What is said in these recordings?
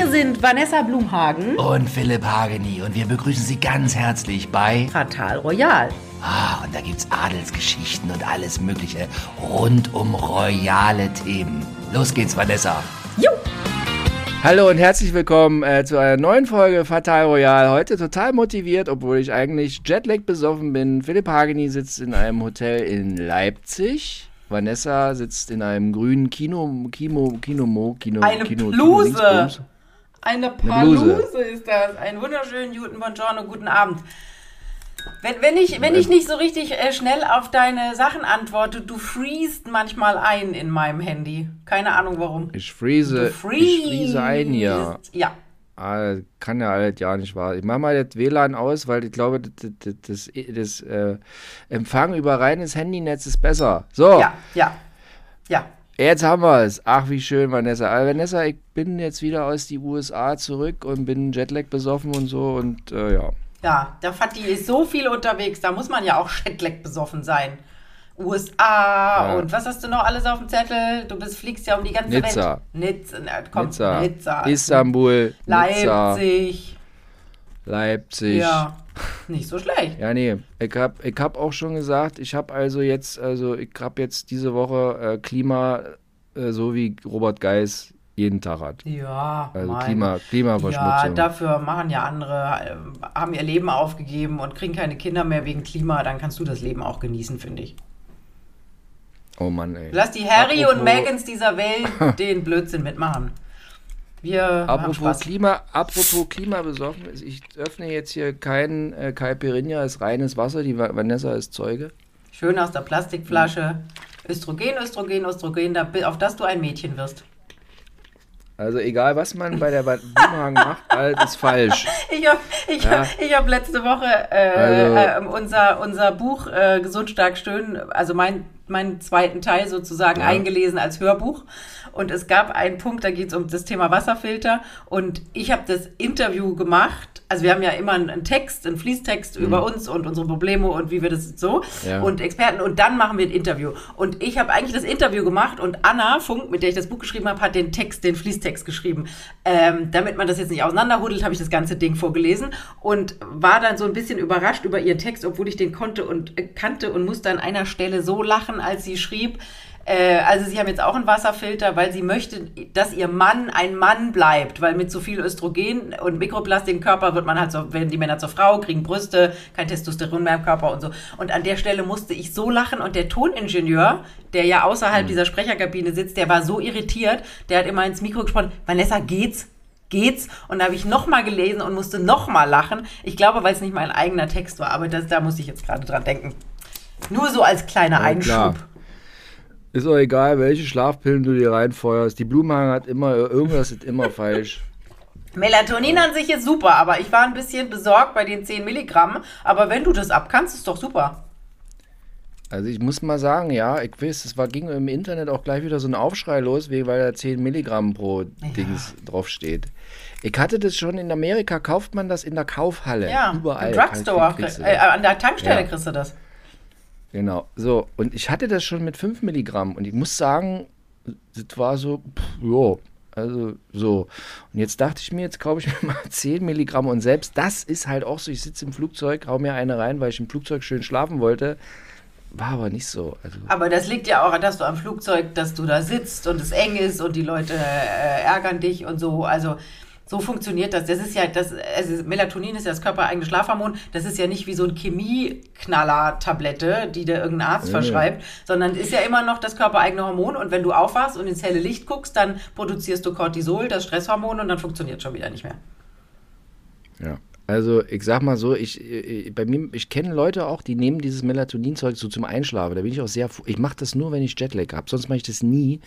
Wir sind Vanessa Blumhagen und Philipp Hageni und wir begrüßen Sie ganz herzlich bei Fatal Royal. Ah, und da gibt's Adelsgeschichten und alles Mögliche rund um royale Themen. Los geht's, Vanessa. Jo! Hallo und herzlich willkommen äh, zu einer neuen Folge Fatal Royal. Heute total motiviert, obwohl ich eigentlich Jetlag besoffen bin. Philipp Hageni sitzt in einem Hotel in Leipzig. Vanessa sitzt in einem grünen Kino, Kino, Kino, Kino, Eine Kino, Bluse. Kino Eine. Paluse ist das. Einen wunderschönen guten Buongiorno, guten Abend. Wenn, wenn, ich, wenn ich nicht so richtig äh, schnell auf deine Sachen antworte, du freest manchmal ein in meinem Handy. Keine Ahnung warum. Ich freest. ich friese ein hier. Ja. Ah, kann ja alles ja nicht wahr. Ich mach mal das WLAN aus, weil ich glaube, das, das, das, das äh, Empfang über reines Handynetz ist besser. So, Ja, ja, ja. Jetzt haben wir es. Ach, wie schön, Vanessa. Aber Vanessa, ich bin jetzt wieder aus die USA zurück und bin Jetlag besoffen und so und äh, ja. Ja, der Fatih ist so viel unterwegs, da muss man ja auch Jetlag besoffen sein. USA Ja. und was hast du noch alles auf dem Zettel? Du bist, fliegst ja um die ganze Nizza. Welt. Nizza. Komm, Nizza, Nizza. Istanbul, Leipzig. Leipzig. Ja, nicht so schlecht. Ja, nee, ich hab, ich hab auch schon gesagt, ich hab also jetzt, also ich hab jetzt diese Woche äh, Klima, äh, so wie Robert Geis jeden Tag hat. Ja, Also mein Klima, Ja, Klimaverschmutzung. dafür machen ja andere, äh, haben ihr Leben aufgegeben und kriegen keine Kinder mehr wegen Klima. Dann kannst du das Leben auch genießen, finde ich. oh Mann, ey. Lass die Harry und Apropos- Megans dieser Welt den Blödsinn mitmachen. Wir haben Apropos. Klima, apropos Klimabesoffen, ich öffne jetzt hier kein äh, Caipirinha, ist reines Wasser, die Va- Vanessa ist Zeuge. Schön aus der Plastikflasche. Östrogen, Östrogen, Östrogen, da, auf das du ein Mädchen wirst. Also egal, was man bei der Blumhagen macht, alles ist falsch. Ich habe ich Ja. hab, ich hab letzte Woche äh, Also- äh, unser, unser Buch äh, Gesund, stark, schön, also mein, meinen zweiten Teil sozusagen Ja. eingelesen als Hörbuch. Und es gab einen Punkt, da geht es um das Thema Wasserfilter. Und ich habe das Interview gemacht. Also wir haben ja immer einen einen Text, einen Fließtext über uns und unsere Probleme und wie wir das so. Mhm. Ja. Und Experten. Und dann machen wir ein Interview. Und ich habe eigentlich das Interview gemacht und Anna Funk, mit der ich das Buch geschrieben habe, hat den Text, den Fließtext geschrieben. Ähm, damit man das jetzt nicht auseinanderhuddelt, habe ich das ganze Ding vorgelesen und war dann so ein bisschen überrascht über ihren Text, obwohl ich den konnte und äh, kannte und musste an einer Stelle so lachen, als sie schrieb, äh, also sie haben jetzt auch einen Wasserfilter, weil sie möchte, dass ihr Mann ein Mann bleibt, weil mit so viel Östrogen und Mikroplastik im Körper wird man halt so, werden die Männer zur Frau, kriegen Brüste, kein Testosteron mehr im Körper und so. Und an der Stelle musste ich so lachen und der Toningenieur, der ja außerhalb dieser Sprecherkabine sitzt, der war so irritiert, der hat immer ins Mikro gesprochen, Vanessa, geht's? Geht's? Und da habe ich nochmal gelesen und musste nochmal lachen. Ich glaube, weil es nicht mein eigener Text war, aber das, da muss ich jetzt gerade dran denken. Nur so als kleiner Ja. Einschub. Ist auch egal, welche Schlafpillen du dir reinfeuerst. Die Blumhagen hat immer, irgendwas ist immer falsch. Melatonin an sich ist super, aber ich war ein bisschen besorgt bei den 10 Milligramm. Aber wenn du das ab kannst, ist doch super. Also ich muss mal sagen, ja, ich weiß, es war, ging im Internet auch gleich wieder so ein Aufschrei los, weil da 10 Milligramm pro Dings draufsteht. Ich hatte das schon in Amerika, kauft man das in der Kaufhalle. Ja, überall. im Drugstore. Äh, an der Tankstelle Ja. kriegst du das. Genau, so. Und ich hatte das schon mit 5 Milligramm und ich muss sagen, das war so, pff, jo, also so. Und jetzt dachte ich mir, jetzt kaufe ich mir mal 10 Milligramm und selbst das ist halt auch so, ich sitze im Flugzeug, hau mir eine rein, weil ich im Flugzeug schön schlafen wollte. War aber nicht so. Also, Aber das liegt ja auch, dass du am Flugzeug, dass du da sitzt und es eng ist und die Leute äh, ärgern dich und so. Also so funktioniert das. Das ist ja, das, also Melatonin ist ja das körpereigene Schlafhormon. Das ist ja nicht wie so ein Chemieknaller-Tablette, die dir irgendein Arzt Nee, verschreibt, sondern ist ja immer noch das körpereigene Hormon. Und wenn du aufwachst und ins helle Licht guckst, dann produzierst du Cortisol, das Stresshormon, und dann funktioniert schon wieder nicht mehr. Ja. Also ich sag mal so, ich, äh, bei mir, ich kenne Leute auch, die nehmen dieses Melatoninzeug so zum Einschlafen. Da bin ich auch sehr, ich mache das nur, wenn ich Jetlag habe. Sonst mache ich das nie,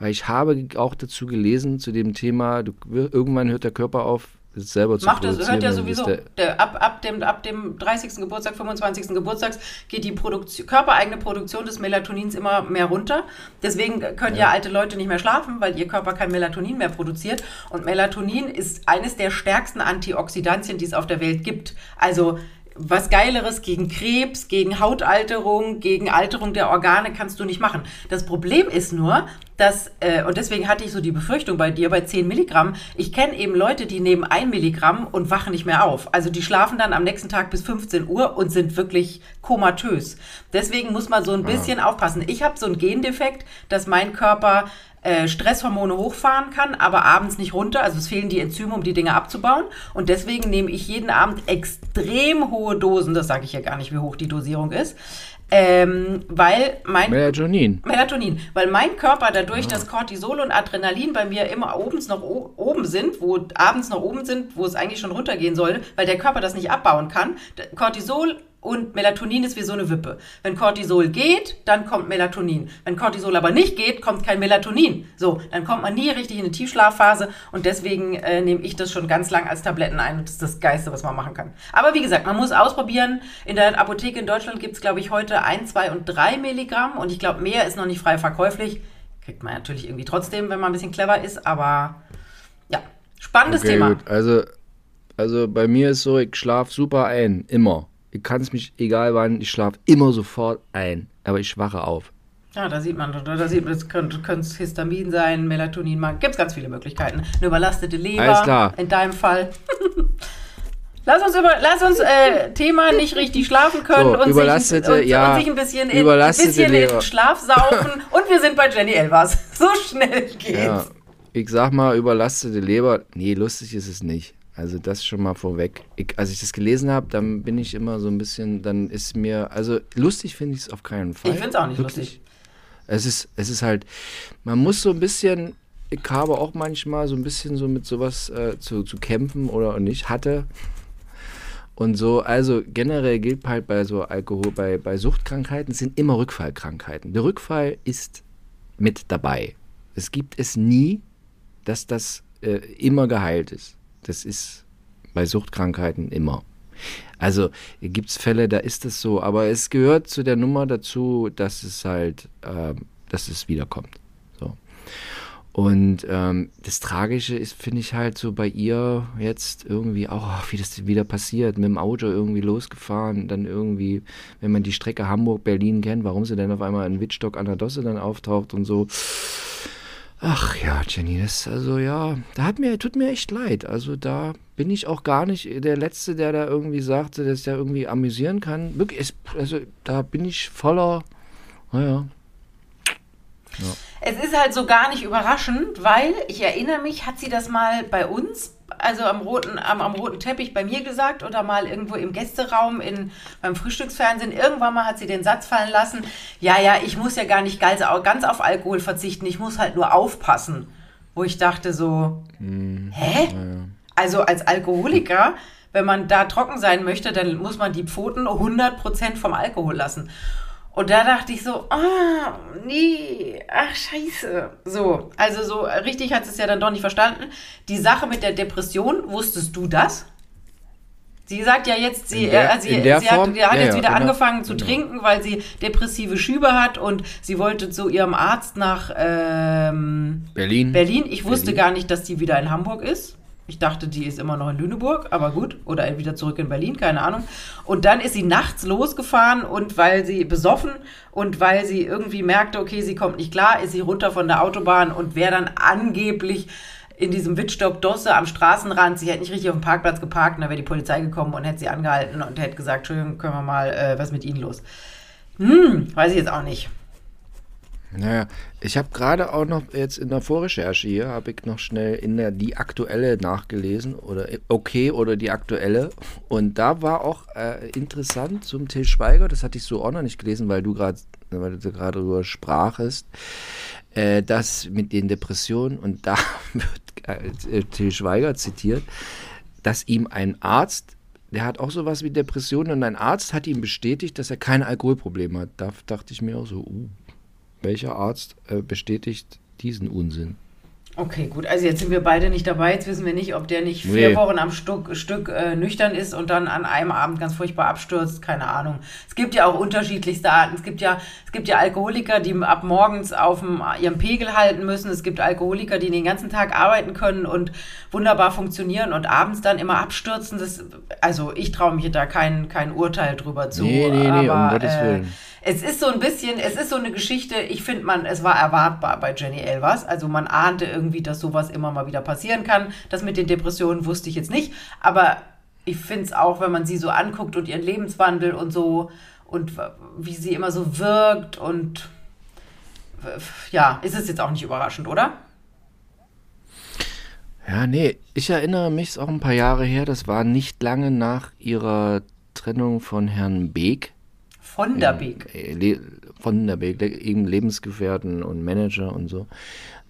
weil ich habe auch dazu gelesen zu dem Thema, du, irgendwann hört der Körper auf, selber zu Macht das, hört ja sowieso. der- Der, ab, ab, dem, ab dem 30. Geburtstag, 25. Geburtstag geht die Produktion, körpereigene Produktion des Melatonins immer mehr runter. Deswegen können ja. alte Leute nicht mehr schlafen, weil ihr Körper kein Melatonin mehr produziert. Und Melatonin ist eines der stärksten Antioxidantien, die es auf der Welt gibt. Also was Geileres gegen Krebs, gegen Hautalterung, gegen Alterung der Organe kannst du nicht machen. Das Problem ist nur, dass, äh, und deswegen hatte ich so die Befürchtung bei dir, bei 10 Milligramm, ich kenne eben Leute, die nehmen ein Milligramm und wachen nicht mehr auf. Also die schlafen dann am nächsten Tag bis 15 Uhr und sind wirklich komatös. Deswegen muss man so ein bisschen ja. aufpassen. Ich habe so einen Gendefekt, dass mein Körper äh, Stresshormone hochfahren kann, aber abends nicht runter. Also es fehlen die Enzyme, um die Dinge abzubauen. Und deswegen nehme ich jeden Abend extrem hohe Dosen. Das sage ich ja gar nicht, wie hoch die Dosierung ist. Ähm, weil mein Melatonin. Melatonin, weil mein Körper dadurch, ja. dass Cortisol und Adrenalin bei mir immer obens noch oben sind, wo abends noch oben sind, wo es eigentlich schon runtergehen sollte, weil der Körper das nicht abbauen kann. Cortisol und Melatonin ist wie so eine Wippe. Wenn Cortisol geht, dann kommt Melatonin. Wenn Cortisol aber nicht geht, kommt kein Melatonin. So, dann kommt man nie richtig in eine Tiefschlafphase und deswegen äh, nehme ich das schon ganz lang als Tabletten ein und das ist das Geiste, was man machen kann. Aber wie gesagt, man muss ausprobieren. In der Apotheke in Deutschland gibt es, glaube ich, heute ein, zwei und drei Milligramm und ich glaube, mehr ist noch nicht frei verkäuflich. Kriegt man natürlich irgendwie trotzdem, wenn man ein bisschen clever ist, aber ja, spannendes okay, Thema. Gut. Also, also bei mir ist so, ich schlafe super ein, immer ich kann es mich, egal wann, ich schlafe immer sofort ein, aber ich wache auf. Ja, da sieht man, da sieht man, das könnte, könnte Histamin sein, Melatonin, gibt es ganz viele Möglichkeiten. Eine überlastete Leber, Alles klar. in deinem Fall. Lass uns, über, lass uns äh, Thema nicht richtig schlafen können so, und, überlastete, sich, und, ja, und sich ein bisschen, in, ein bisschen in Schlaf saufen. und wir sind bei Jenny Elvers. So schnell geht's. Ja, ich sag mal, überlastete Leber, nee, lustig ist es nicht. Also das schon mal vorweg. Ich, als ich das gelesen habe, dann bin ich immer so ein bisschen, dann ist mir, also lustig finde ich es auf keinen Fall. Ich finde es auch nicht Wirklich. lustig. Es ist, es ist halt, man muss so ein bisschen, ich habe auch manchmal so ein bisschen so mit sowas äh, zu, zu kämpfen oder nicht hatte. Und so, also generell gilt halt bei so Alkohol, bei, bei Suchtkrankheiten sind immer Rückfallkrankheiten. Der Rückfall ist mit dabei. Es gibt es nie, dass das äh, immer geheilt ist. Das ist bei Suchtkrankheiten immer. Also gibt es Fälle, da ist es so, aber es gehört zu der Nummer dazu, dass es halt, äh, dass es wiederkommt. So. Und ähm, das Tragische ist, finde ich halt so bei ihr jetzt irgendwie auch, wie das wieder passiert, mit dem Auto irgendwie losgefahren, dann irgendwie, wenn man die Strecke Hamburg-Berlin kennt, warum sie dann auf einmal in Wittstock an der Dosse dann auftaucht und so. Ach ja, Jenny, das also ja, da hat mir tut mir echt leid. Also da bin ich auch gar nicht der letzte, der da irgendwie sagte, dass der irgendwie amüsieren kann. Wirklich, also da bin ich voller naja. Ja. Es ist halt so gar nicht überraschend, weil ich erinnere mich, hat sie das mal bei uns also am roten, am, am, roten Teppich bei mir gesagt oder mal irgendwo im Gästeraum in, beim Frühstücksfernsehen. Irgendwann mal hat sie den Satz fallen lassen, ja, ja, ich muss ja gar nicht ganz, ganz auf Alkohol verzichten, ich muss halt nur aufpassen. Wo ich dachte so, hm, hä? Ja. Also als Alkoholiker, wenn man da trocken sein möchte, dann muss man die Pfoten 100% vom Alkohol lassen. Und da dachte ich so, ah, nee, ach scheiße. So, also so richtig hat es ja dann doch nicht verstanden. Die Sache mit der Depression, wusstest du das? Sie sagt ja jetzt, sie, der, äh, sie, sie hat, hat ja, jetzt ja, wieder genau, angefangen zu genau. trinken, weil sie depressive Schübe hat und sie wollte zu ihrem Arzt nach ähm, Berlin. Berlin. Ich wusste Berlin. gar nicht, dass die wieder in Hamburg ist. Ich dachte, die ist immer noch in Lüneburg, aber gut. Oder wieder zurück in Berlin, keine Ahnung. Und dann ist sie nachts losgefahren und weil sie besoffen und weil sie irgendwie merkte, okay, sie kommt nicht klar, ist sie runter von der Autobahn und wäre dann angeblich in diesem Wittstock Dosse am Straßenrand. Sie hätte nicht richtig auf dem Parkplatz geparkt und da wäre die Polizei gekommen und hätte sie angehalten und hätte gesagt, Entschuldigung, können wir mal, äh, was mit Ihnen los? Hm, weiß ich jetzt auch nicht. Naja, ich habe gerade auch noch jetzt in der Vorrecherche hier, habe ich noch schnell in der die aktuelle nachgelesen oder okay oder die aktuelle und da war auch äh, interessant zum Till Schweiger, das hatte ich so auch noch nicht gelesen, weil du gerade darüber sprachest, äh, das mit den Depressionen und da wird äh, Till Schweiger zitiert, dass ihm ein Arzt der hat auch sowas wie Depressionen und ein Arzt hat ihm bestätigt, dass er kein Alkoholproblem hat. Da dachte ich mir auch so, uh, welcher Arzt äh, bestätigt diesen Unsinn? Okay, gut. Also jetzt sind wir beide nicht dabei. Jetzt wissen wir nicht, ob der nicht vier Nee. Wochen am Stück, Stück äh, nüchtern ist und dann an einem Abend ganz furchtbar abstürzt. Keine Ahnung. Es gibt ja auch unterschiedlichste Arten. Es gibt ja, es gibt ja Alkoholiker, die ab morgens auf dem, ihrem Pegel halten müssen. Es gibt Alkoholiker, die den ganzen Tag arbeiten können und wunderbar funktionieren und abends dann immer abstürzen. Das, also ich traue mich da kein, kein Urteil drüber zu. Nee, nee, nee, um aber, Gottes äh, Willen. Es ist so ein bisschen, es ist so eine Geschichte, ich finde man, es war erwartbar bei Jenny Elvers. Also man ahnte irgendwie, dass sowas immer mal wieder passieren kann. Das mit den Depressionen wusste ich jetzt nicht. Aber ich finde es auch, wenn man sie so anguckt und ihren Lebenswandel und so und wie sie immer so wirkt und ja, ist es jetzt auch nicht überraschend, oder? Ja, nee, ich erinnere mich, auch ein paar Jahre her, das war nicht lange nach ihrer Trennung von Herrn Beek. Von der Beek. äh, von der Beek, eben Lebensgefährten und Manager und so.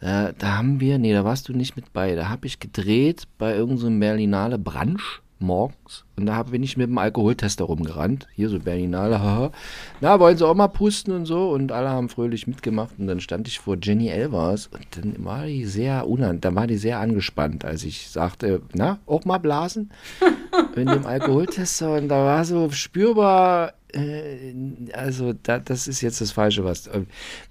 Äh, da haben wir, nee, da warst du nicht mit bei. Da habe ich gedreht bei irgendeinem so Berlinale Branch morgens und da bin ich mit dem Alkoholtester rumgerannt. Hier so Berlinale, haha. Na, wollen sie auch mal pusten und so und alle haben fröhlich mitgemacht und dann stand ich vor Jenny Elvers und dann war die sehr unan, dann war die sehr angespannt, als ich sagte, na, auch mal blasen? in dem Alkoholtester und da war so spürbar, äh, also da, das ist jetzt das Falsche, was. äh,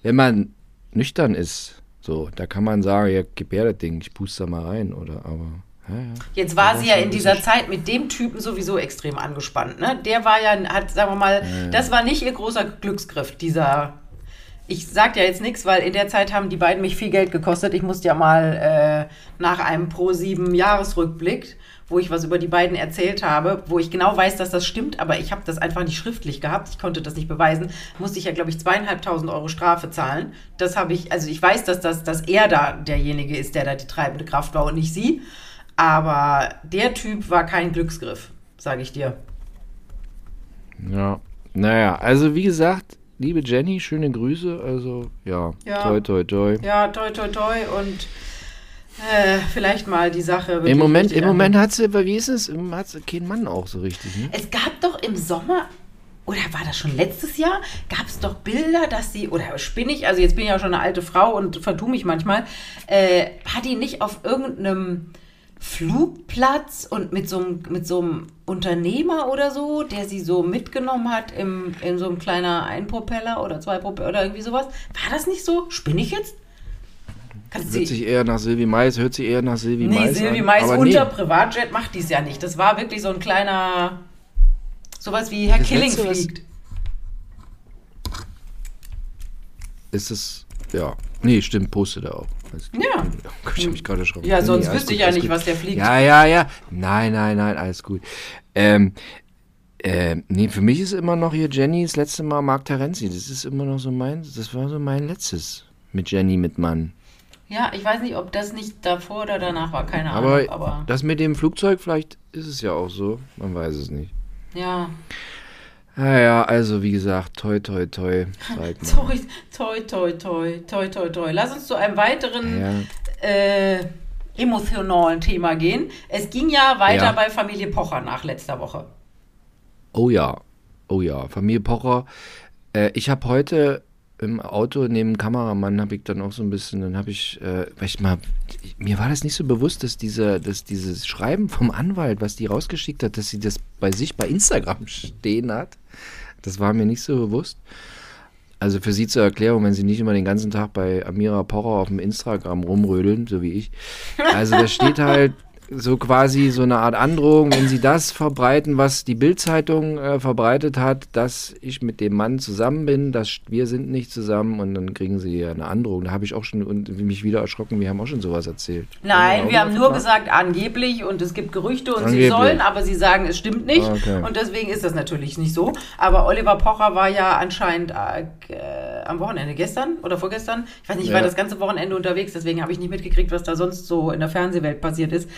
Wenn man nüchtern ist, so, da kann man sagen, ja, das Ding, ich puste da mal rein, oder, aber. Ja, ja. Jetzt war Da sie war ja in dieser Zeit mit dem Typen sowieso extrem angespannt. Ne? Der war ja, hat, sagen wir mal, das war nicht ihr großer Glücksgriff, dieser. Ich sag ja jetzt nichts, weil in der Zeit haben die beiden mich viel Geld gekostet. Ich musste ja mal äh, nach einem Pro 7 Jahresrückblick, wo ich was über die beiden erzählt habe, wo ich genau weiß, dass das stimmt, aber ich habe das einfach nicht schriftlich gehabt. Ich konnte das nicht beweisen. Musste ich ja, glaube ich, zweieinhalbtausend Euro Strafe zahlen. Das habe ich, also ich weiß, dass, das, dass er da derjenige ist, der da die treibende Kraft war und nicht sie. Aber der Typ war kein Glücksgriff, sage ich dir. Ja, naja, also wie gesagt, liebe Jenny, schöne Grüße, also ja, Ja. toi, toi, toi. Ja, toi, toi, toi und äh, vielleicht mal die Sache. Im Moment, im Moment hat sie, wie ist es, hat sie keinen Mann auch so richtig, ne? Es gab doch im Sommer, oder war das schon letztes Jahr, gab es doch Bilder, dass sie, oder spinnig, also jetzt bin ich ja schon eine alte Frau und vertue mich manchmal, äh, hat die nicht auf irgendeinem Flugplatz und mit so einem, mit so einem Unternehmer oder so, der sie so mitgenommen hat im, in so einem kleiner Einpropeller oder zwei Propeller oder irgendwie sowas. War das nicht so? Spinne ich jetzt? Kannst Hört sich eher nach Silvi Mais, hört sich eher nach Silvi Nee, Mais Silvi an. Mais unter nee, Privatjet macht dies ja nicht. Das war wirklich so ein kleiner, sowas wie Herr Das Killing Letzte, fliegt. ist es, ja, nee, stimmt, postet er auch. Also, Ja. Oh Gott, ich hab mich gerade erschrocken. Ja, Nee, sonst alles wüsste ich ja nicht, was der fliegt. Ja, ja, ja. Nein, nein, nein, alles gut. Ähm, ähm, nee, für mich ist immer noch hier Jenny das letzte Mal Mark Terenzi. Das ist immer noch so mein, das war so mein letztes mit Jenny, mit Mann. Ja, ich weiß nicht, ob das nicht davor oder danach war, keine Aber, Ahnung. Aber das mit dem Flugzeug, vielleicht ist es ja auch so. Man weiß es nicht. ja, Naja, also wie gesagt, toi, toi, toi. Toi, toi, toi, toi, toi, toi, toi. Lass uns zu einem weiteren Ja, äh, emotionalen Thema gehen. Es ging ja weiter Ja. bei Familie Pocher nach letzter Woche. Oh ja, oh ja, Familie Pocher. Äh, ich habe heute im Auto neben dem Kameramann habe ich dann auch so ein bisschen, dann habe ich, äh, weil ich mal, mir war das nicht so bewusst, dass diese, dass dieses Schreiben vom Anwalt, was die rausgeschickt hat, dass sie das bei sich bei Instagram stehen hat. Das war mir nicht so bewusst. Also für Sie zur Erklärung, wenn Sie nicht immer den ganzen Tag bei Amira Pocher auf dem Instagram rumrödeln, so wie ich. Also da steht halt so quasi so eine Art Androhung, wenn Sie das verbreiten, was die Bildzeitung äh, verbreitet hat, dass ich mit dem Mann zusammen bin, dass wir sind nicht zusammen und dann kriegen Sie eine Androhung. Da habe ich auch schon und mich wieder erschrocken, wir haben auch schon sowas erzählt. Nein, wir haben nur gemacht? gesagt angeblich und es gibt Gerüchte und sie Angeblich. sollen, aber sie sagen, es stimmt nicht. Okay. Und deswegen ist das natürlich nicht so. Aber Oliver Pocher war ja anscheinend äh, äh, am Wochenende, gestern oder vorgestern, ich weiß nicht, ich war Ja. das ganze Wochenende unterwegs, deswegen habe ich nicht mitgekriegt, was da sonst so in der Fernsehwelt passiert ist.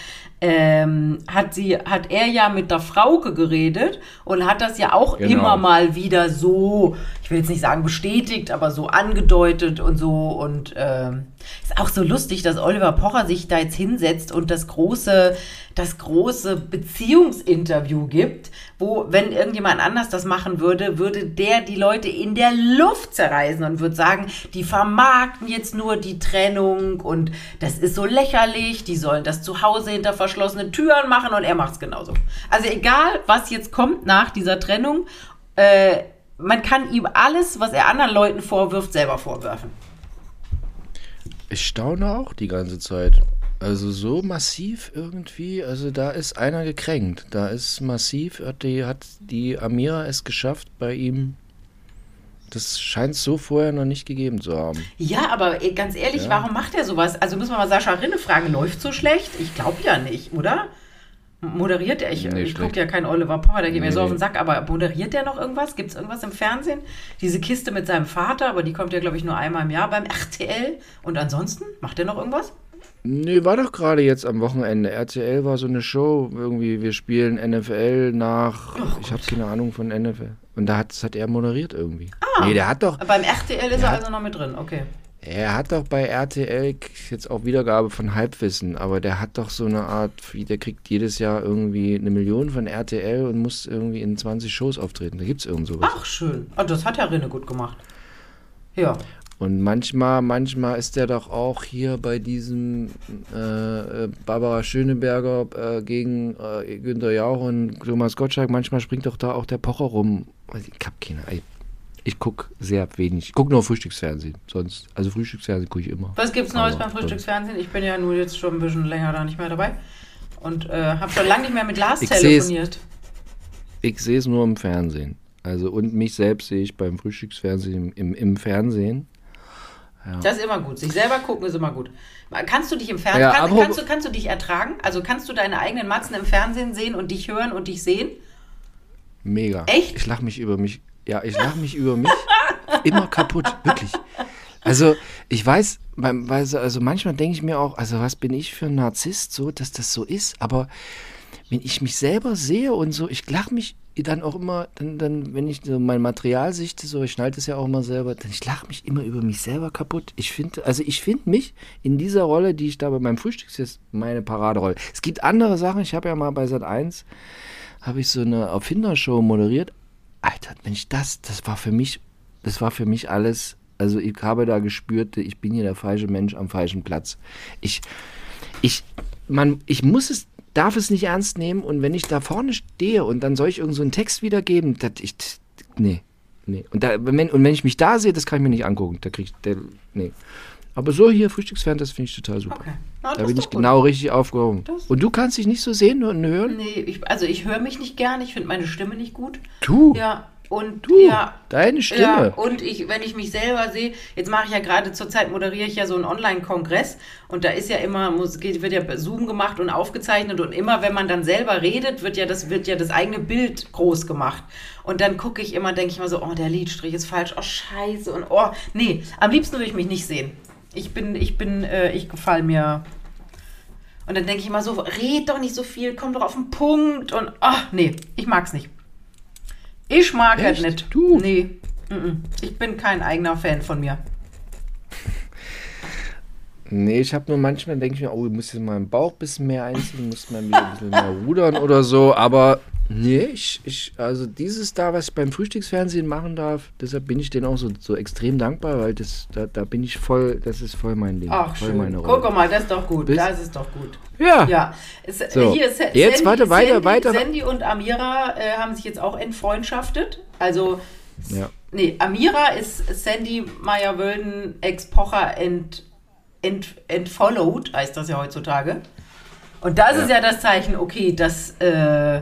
Ähm, hat sie, hat er ja mit der Frauke geredet und hat das ja auch Genau. immer mal wieder so, ich will jetzt nicht sagen bestätigt, aber so angedeutet und so und ähm, Ist auch so lustig, dass Oliver Pocher sich da jetzt hinsetzt und das große, das große Beziehungsinterview gibt, wo, wenn irgendjemand anders das machen würde, würde der die Leute in der Luft zerreißen und würde sagen, die vermarkten jetzt nur die Trennung und das ist so lächerlich, die sollen das zu Hause hinter verschlossenen Türen machen und er macht es genauso. Also egal, was jetzt kommt nach dieser Trennung, äh, man kann ihm alles, was er anderen Leuten vorwirft, selber vorwerfen. Ich staune auch die ganze Zeit. Also so massiv irgendwie, also da ist einer gekränkt. Da ist massiv, hat die, hat die Amira es geschafft, bei ihm. Das scheint es so vorher noch nicht gegeben zu haben. Ja, aber ganz ehrlich, Ja. warum macht er sowas? Also müssen wir mal Sascha Rinne fragen, läuft so schlecht? Ich glaube ja nicht, oder? Moderiert er? Ich, Nee, ich gucke ja keinen Oliver Power, der geht mir Nee, so auf den Sack, aber moderiert der noch irgendwas? Gibt es irgendwas im Fernsehen? Diese Kiste mit seinem Vater, aber die kommt ja, glaube ich, nur einmal im Jahr beim RTL. Und ansonsten, macht er noch irgendwas? Nee, war doch gerade jetzt am Wochenende. RTL war so eine Show, irgendwie, wir spielen NFL nach, ich habe keine Ahnung von NFL. Und da hat, das hat er moderiert irgendwie. Ah. Nee, der hat doch, Beim RTL ist er also noch mit drin, okay. Er hat doch bei RTL jetzt auch Wiedergabe von Halbwissen, aber der hat doch so eine Art, wie der kriegt jedes Jahr irgendwie eine Million von RTL und muss irgendwie in 20 Shows auftreten. Da gibt's irgend sowas. Ach, schön. Ah, das hat ja Rinne gut gemacht. Ja. Und manchmal, manchmal ist der doch auch hier bei diesem äh, äh, Barbara Schöneberger äh, gegen äh, Günter Jauch und Thomas Gottschalk. Manchmal springt doch da auch der Pocher rum. Also Ich hab keine Ahnung. Ich gucke sehr wenig. Ich gucke nur Frühstücksfernsehen. Sonst, also Frühstücksfernsehen gucke ich immer. Was gibt's Neues Aber beim Frühstücksfernsehen? Ich bin ja nur jetzt schon ein bisschen länger da nicht mehr dabei. Und äh, habe schon lange nicht mehr mit Lars Ich telefoniert. Ich sehe es nur im Fernsehen. Also und mich selbst sehe ich beim Frühstücksfernsehen im, im, Fernsehen. Das ist immer gut. Sich selber gucken ist immer gut. Kannst du dich im Fernsehen, Ja, kann, kannst, du, kannst du dich ertragen? Also kannst du deine eigenen Matzen im Fernsehen sehen und dich hören und dich sehen? Mega. Echt? Ich lache mich über mich. Ja, ich lache mich über mich immer kaputt, wirklich. Also, ich weiß, also manchmal denke ich mir auch, also was bin ich für ein Narzisst, so, dass das so ist, aber wenn ich mich selber sehe und so, ich lache mich dann auch immer, dann, dann, wenn ich so mein Material sichte, so, ich schneide es ja auch immer selber, dann ich lache mich immer über mich selber kaputt. Ich finde, also ich finde mich in dieser Rolle, die ich da bei meinem Frühstück ist meine Paraderolle. Es gibt andere Sachen, ich habe ja mal bei Sat 1 habe ich so eine Erfindershow moderiert. Alter, wenn ich das, das war für mich, das war für mich alles, also ich habe da gespürt, ich bin hier der falsche Mensch am falschen Platz. Ich, ich, man, ich muss es, darf es nicht ernst nehmen und wenn ich da vorne stehe und dann soll ich irgend so einen Text wiedergeben, das, ich, nee, nee. Und, da, wenn, und wenn ich mich da sehe, das kann ich mir nicht angucken, da krieg ich, der, nee. Aber so hier, Frühstücksfernsehen, das finde ich total super. Okay. Na, Da bin ich gut. genau richtig aufgehoben. Das- Und du kannst dich nicht so sehen und hören? Nee, ich, also ich höre mich nicht gern. Ich finde meine Stimme nicht gut. Du, Ja, und du, ja, deine Ja, Stimme. und ich, wenn ich mich selber sehe, jetzt mache ich ja gerade zurzeit moderiere ich ja so einen Online-Kongress und da ist ja immer, muss, geht, wird ja Zoom gemacht und aufgezeichnet und immer, wenn man dann selber redet, wird ja das, wird ja das eigene Bild groß gemacht. Und dann gucke ich immer, denke ich mal so, oh, der Lidstrich ist falsch, oh, scheiße und oh, nee, am liebsten will ich mich nicht sehen. Ich bin, ich bin, äh, ich gefall mir. Und dann denke ich immer so, red doch nicht so viel, komm doch auf den Punkt und, ach, nee, ich mag's nicht. Ich mag es Echt? nicht. Du? Nee. Ich bin kein eigener Fan von mir. Nee, ich habe nur manchmal, denke ich mir, oh, ich muss jetzt im Bauch ein bisschen mehr einziehen, muss mal wieder ein bisschen mehr rudern oder so. Aber nee, ich, ich, also dieses da, was ich beim Frühstücksfernsehen machen darf, deshalb bin ich denen auch so, so extrem dankbar, weil das, da, da bin ich voll, das ist voll mein Ding. Ach, voll schön. meine Guck Rolle. mal, das ist doch gut. Bis- Das ist doch gut. Ja. Ja. Es, So. Hier ist Jetzt weiter, weiter, Sandy, weiter. Sandy und Amira äh, haben sich jetzt auch entfreundschaftet. Also, Ja. nee, Amira ist Sandy Meyer-Wölden ex-Pocher ent, ent, entfollowed, heißt das ja heutzutage. Und das ist ja das Zeichen, okay, dass äh,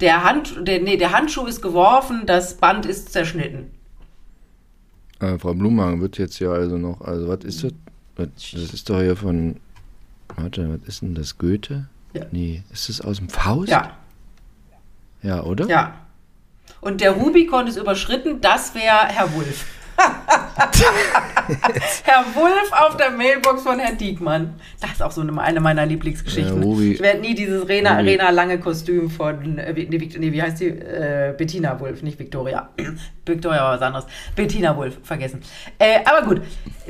der, Hand, der, nee, der Handschuh ist geworfen, das Band ist zerschnitten. Äh, Frau Blumhagen wird jetzt ja also noch, also was ist das? Das ist doch hier von, warte, was ist denn das, Goethe? Ja. Nee, ist das aus dem Faust? Ja, Ja, oder? ja. Und der Rubikon ist überschritten, das wäre Herr Wulff. Herr Wulff auf der Mailbox von Herrn Diekmann. Das ist auch so eine, eine meiner Lieblingsgeschichten. Ja, Ruby. ich werde nie dieses Rena. Rena Lange Kostüm von, äh, wie- nee, wie heißt die? Äh, Bettina Wulff, nicht Victoria. Victoria war was anderes. Bettina Wulff, vergessen. Äh, aber gut,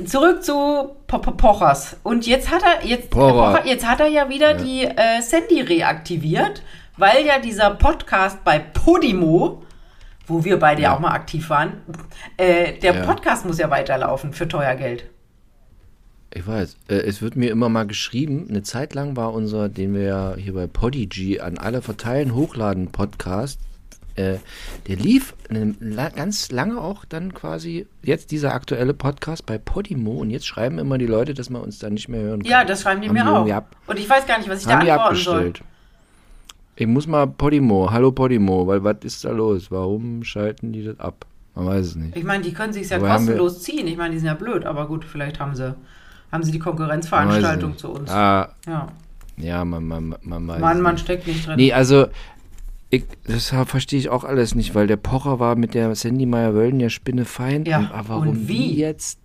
zurück zu po po Pochers. Und jetzt hat er, jetzt, Pocher. Jetzt hat er ja wieder die äh, Sandy reaktiviert, weil ja dieser Podcast bei Podimo wo wir beide ja, auch mal aktiv waren, äh, der Ja. Podcast muss ja weiterlaufen für teuer Geld. Ich weiß, äh, es wird mir immer mal geschrieben, eine Zeit lang war unser, den wir ja hier bei Podigy an alle verteilen, hochladen Podcast, äh, der lief eine, la ganz lange auch dann quasi, jetzt dieser aktuelle Podcast bei Podimo und jetzt schreiben immer die Leute, dass man uns da nicht mehr hören kann. Ja, das schreiben die Haben mir die auch. Und ich weiß gar nicht, was ich da antworten soll. Ich muss mal Podimo, hallo Podimo, weil was ist da los? Warum schalten die das ab? Man weiß es nicht. Ich meine, die können sich ja Aber wir- kostenlos ziehen. Ich meine, die sind ja blöd, aber gut, vielleicht haben sie, haben sie die Konkurrenzveranstaltung zu uns. Ah, Ja. ja, man, man, man weiß man nicht. steckt nicht drin. Nee, also, ich, das verstehe ich auch alles nicht, weil der Pocher war mit der Sandy Meyer-Wölden ja Spinnefeind. Ja, und, aber warum und wie? die jetzt,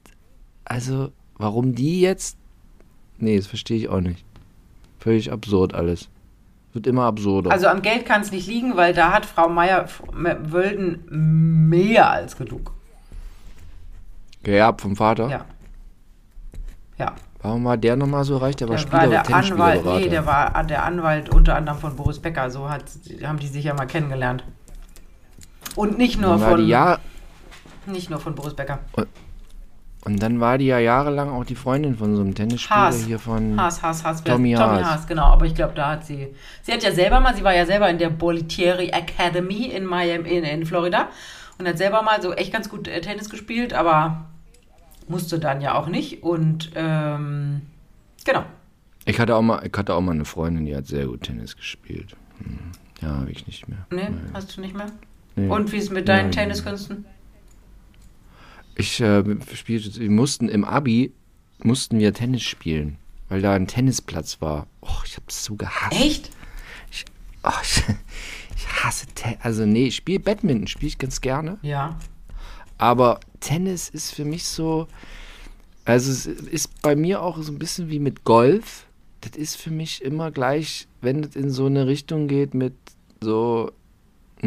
also, warum die jetzt, nee, das verstehe ich auch nicht. Völlig absurd alles. Wird immer absurder. Also am Geld kann es nicht liegen, weil da hat Frau Meier-Wölden mehr als genug. Geerbt vom Vater. Ja. Ja. Warum war der nochmal so reich? Der war Der Spieler, war der Anwalt, nee, der war der Anwalt unter anderem von Boris Becker. So hat, haben die sich ja mal kennengelernt. Und nicht nur von, ja, nicht nur von Boris Becker. und dann war die ja jahrelang auch die Freundin von so einem Tennisspieler Haas. hier von. Haas, Haas, Haas. Tommy Tommy Haas. Haas, genau. Aber ich glaube, da hat sie. Sie hat ja selber mal, sie war ja selber in der Bolitieri Academy in Miami, in, in Florida. Und hat selber mal so echt ganz gut äh, Tennis gespielt, aber musste dann ja auch nicht. Und ähm, genau. Ich hatte auch mal, ich hatte auch mal eine Freundin, die hat sehr gut Tennis gespielt. Hm. Ja, habe ich nicht mehr. Nee, hast du nicht mehr? Nee. Und wie ist es mit deinen Nein. Tenniskünsten? Ich äh, spielte, wir mussten im Abi mussten wir Tennis spielen, weil da ein Tennisplatz war. Och, ich hab's so gehasst. Echt? Oh, ich, ich hasse Tennis. Also nee, ich spiele Badminton, spiele ich ganz gerne. Ja. Aber Tennis ist für mich so. Also es ist bei mir auch so ein bisschen wie mit Golf. Das ist für mich immer gleich, wenn es in so eine Richtung geht mit so.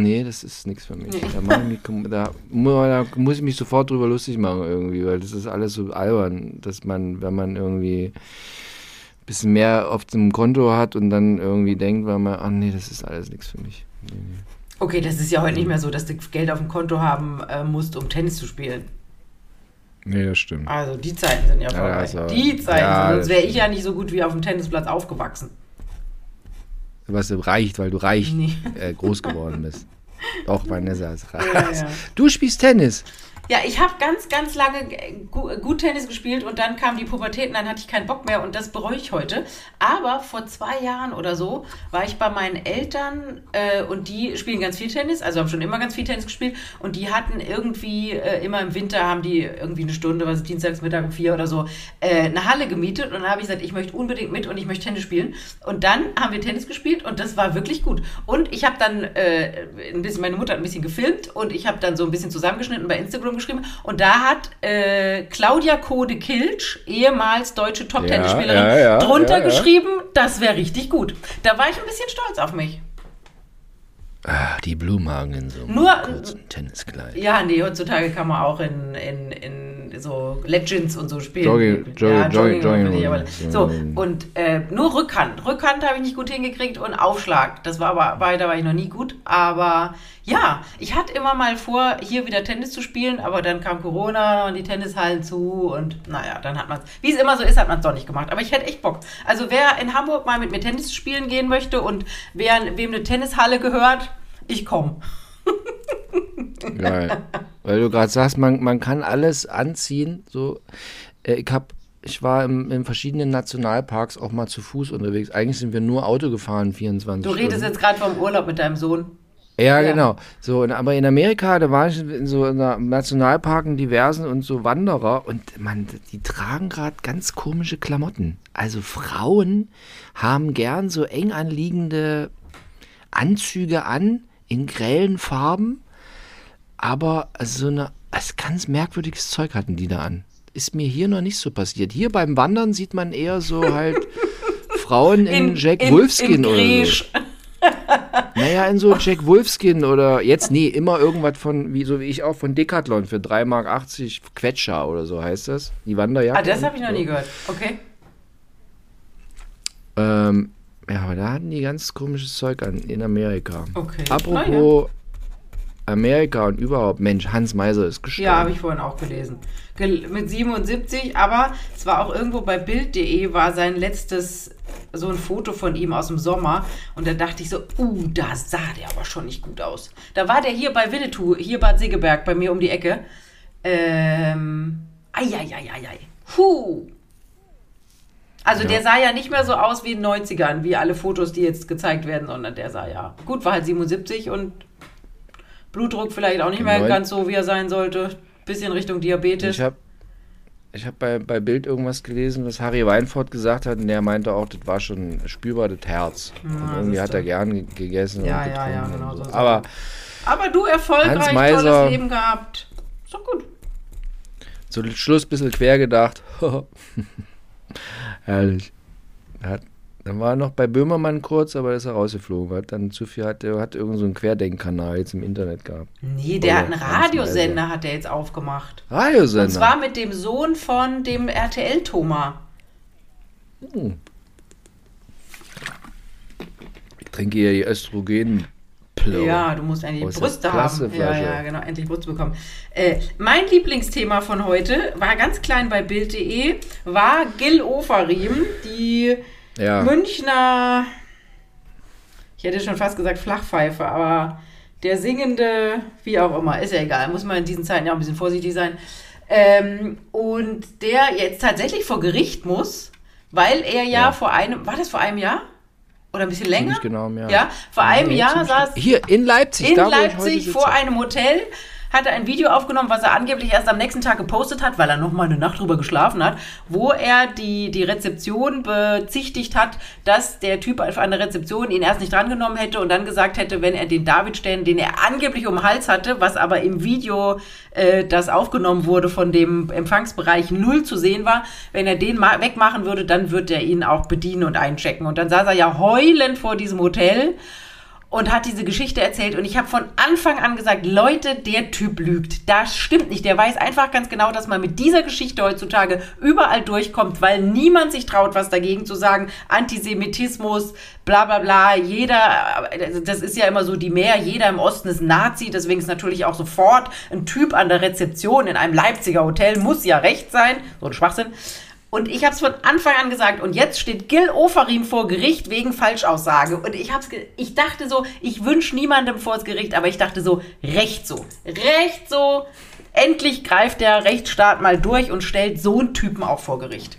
Nee, das ist nichts für mich. Da, mach ich mich, da, da muss ich mich sofort drüber lustig machen irgendwie, weil das ist alles so albern, dass man, wenn man irgendwie ein bisschen mehr auf dem Konto hat und dann irgendwie denkt, weil man, ach nee, das ist alles nichts für mich. Nee, nee. Okay, das ist ja heute nicht mehr so, dass du Geld auf dem Konto haben äh, musst, um Tennis zu spielen. Nee, das stimmt. Also die Zeiten sind ja vorbei. also, die Zeiten ja, sind. Sonst wäre ich ja nicht so gut wie auf dem Tennisplatz aufgewachsen. Was reicht, weil du reich Nee. äh, groß geworden bist. Doch, Vanessa ist reich. Ja, ja. Du spielst Tennis. Ja, ich habe ganz, ganz lange gu gut Tennis gespielt und dann kam die Pubertät und dann hatte ich keinen Bock mehr und das bereue ich heute. Aber vor zwei Jahren oder so war ich bei meinen Eltern äh, und die spielen ganz viel Tennis, also haben schon immer ganz viel Tennis gespielt und die hatten irgendwie äh, immer im Winter haben die irgendwie eine Stunde, was ist dienstags um vier oder so, äh, eine Halle gemietet und dann habe ich gesagt, ich möchte unbedingt mit und ich möchte Tennis spielen. Und dann haben wir Tennis gespielt und das war wirklich gut. Und ich habe dann äh, ein bisschen, meine Mutter hat ein bisschen gefilmt und ich habe dann so ein bisschen zusammengeschnitten bei Instagram geschrieben und da hat äh, Claudia Code Kilsch, ehemals deutsche Top-Tennisspielerin, Ja, ja, ja, drunter geschrieben, das wäre richtig gut. Da war ich ein bisschen stolz auf mich. Ah, die Blumhagen in so einem Nur- kurzen Tenniskleid. Ja, nee, heutzutage kann man auch in, in, in so Legends und so spielen. Jogging- ja, Jogging, Jogging- Jogging- So, und äh, nur Rückhand. Rückhand habe ich nicht gut hingekriegt und Aufschlag. Das war aber, bei, da war ich noch nie gut. Aber ja, ich hatte immer mal vor, hier wieder Tennis zu spielen, aber dann kam Corona und die Tennishallen zu und naja, dann hat man es, wie es immer so ist, hat man es doch nicht gemacht. Aber ich hätte echt Bock. Also wer in Hamburg mal mit mir Tennis spielen gehen möchte und wer, wem eine Tennishalle gehört, ich komme. Geil. Weil du gerade sagst, man, man kann alles anziehen. So, äh, ich hab, ich war im, in verschiedenen Nationalparks auch mal zu Fuß unterwegs. Eigentlich sind wir nur Auto gefahren, 24 Du Stunden. redest jetzt gerade vom Urlaub mit deinem Sohn. Ja, Ja. genau. So, aber in Amerika, da war ich in so einer Nationalparken diversen und so Wanderer und man, die tragen gerade ganz komische Klamotten. Also Frauen haben gern so eng anliegende Anzüge an in grellen Farben, aber so eine, also ganz merkwürdiges Zeug hatten die da an. ist mir hier noch nicht so passiert. Hier beim Wandern sieht man eher so halt Frauen in, Jack in- Wolfskin in oder so. Naja, in so Jack Wolfskin oder jetzt, nee, immer irgendwas von, wie so wie ich auch, von Decathlon für 3,80 Mark Quetscher oder so heißt das. Die Wanderjacke. Ah, das habe ich noch nie gehört. Okay. Ähm, ja, aber da hatten die ganz komisches Zeug an in Amerika. Okay. Apropos Amerika und überhaupt, Mensch, Hans Meiser ist gestorben. Ja, habe ich vorhin auch gelesen. Gel mit 77, aber es war auch irgendwo bei Bild.de war sein letztes so ein Foto von ihm aus dem Sommer und da dachte ich so, uh, da sah der aber schon nicht gut aus. Da war der hier bei Winnetou, hier Bad Segeberg, bei mir um die Ecke. Ähm, eieieiei. Huh. Also der sah ja nicht mehr so aus wie in den 90ern, wie alle Fotos, die jetzt gezeigt werden, sondern der sah ja gut, war halt 77 und Blutdruck vielleicht auch nicht mehr Neun- ganz so, wie er sein sollte. Bisschen Richtung Diabetes. Ich habe ich hab bei, bei Bild irgendwas gelesen, was Harry Weinfurt gesagt hat, und der meinte auch, das war schon spürbar das Herz. und irgendwie hat er gern ge- gegessen Ja, und ja, ja, getrunken genau und so Aber Aber du erfolgreich, Meiser- tolles Leben gehabt. Ist doch gut. zum Schluss ein bisschen quer gedacht. Herrlich. Hat, dann war er noch bei Böhmermann kurz, aber ist er rausgeflogen. Hat dann zu viel, hat, er hat irgend so einen Querdenkkanal jetzt im Internet gehabt. Nee, der Oder hat einen Radiosender, hat er jetzt aufgemacht. Radiosender. Und zwar mit dem Sohn von dem RTL-Thomas. ich trinke hier die Östrogen. Ja, du musst endlich Aus der Brüste haben. Ja, ja, genau, endlich Brüste bekommen. Äh, mein Lieblingsthema von heute war ganz klein bei Bild.de, war Gil Ofarim, die Ja. Münchner, ich hätte schon fast gesagt Flachpfeife, aber der singende, wie auch immer, ist ja egal, muss man in diesen Zeiten ja auch ein bisschen vorsichtig sein. Ähm, und der jetzt tatsächlich vor Gericht muss, weil er ja, Ja. vor einem, war das vor einem Jahr? Oder ein bisschen länger? Im Jahr. Ja, vor einem Jahr saß Hier in Leipzig. in Leipzig vor einem Hotel, hat er ein Video aufgenommen, was er angeblich erst am nächsten Tag gepostet hat, weil er noch mal eine Nacht drüber geschlafen hat, wo er die, die Rezeption bezichtigt hat, dass der Typ auf einer Rezeption ihn erst nicht drangenommen hätte und dann gesagt hätte, wenn er den Davidstern, den er angeblich um den Hals hatte, was aber im Video, äh, das aufgenommen wurde von dem Empfangsbereich null zu sehen war, wenn er den ma- wegmachen würde, dann wird er ihn auch bedienen und einchecken. Und dann saß er ja heulend vor diesem Hotel und hat diese Geschichte erzählt. Und ich habe von Anfang an gesagt, Leute, der Typ lügt. Das stimmt nicht. Der weiß einfach ganz genau, dass man mit dieser Geschichte heutzutage überall durchkommt, weil niemand sich traut, was dagegen zu sagen. Antisemitismus, bla bla bla. Jeder, also das ist ja immer so die Mehr, jeder im Osten ist Nazi. Deswegen ist natürlich auch sofort ein Typ an der Rezeption in einem Leipziger Hotel, muss ja recht sein. So ein Schwachsinn. Und ich habe es von Anfang an gesagt. Und jetzt steht Gil Ofarim vor Gericht wegen Falschaussage. Und ich hab's, ge- ich dachte so, ich wünsche niemandem vor das Gericht, aber ich dachte so, recht so, recht so. Endlich greift der Rechtsstaat mal durch und stellt so einen Typen auch vor Gericht.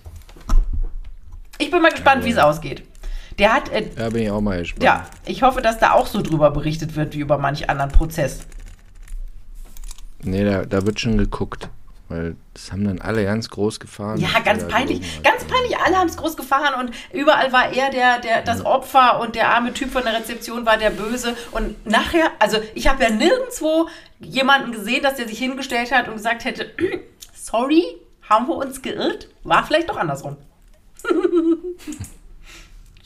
Ich bin mal gespannt, wie es ausgeht. Der hat, äh, Da bin ich auch mal gespannt. ja, ich hoffe, dass da auch so drüber berichtet wird wie über manch anderen Prozess. Nee, da, da wird schon geguckt. Weil das haben dann alle ganz groß gefahren. Ja, ganz peinlich. Ganz peinlich. Alle haben es groß gefahren und überall war er der, der, das Opfer und der arme Typ von der Rezeption war der Böse. Und nachher, also ich habe ja nirgendwo jemanden gesehen, dass der sich hingestellt hat und gesagt hätte, sorry, haben wir uns geirrt? War vielleicht doch andersrum.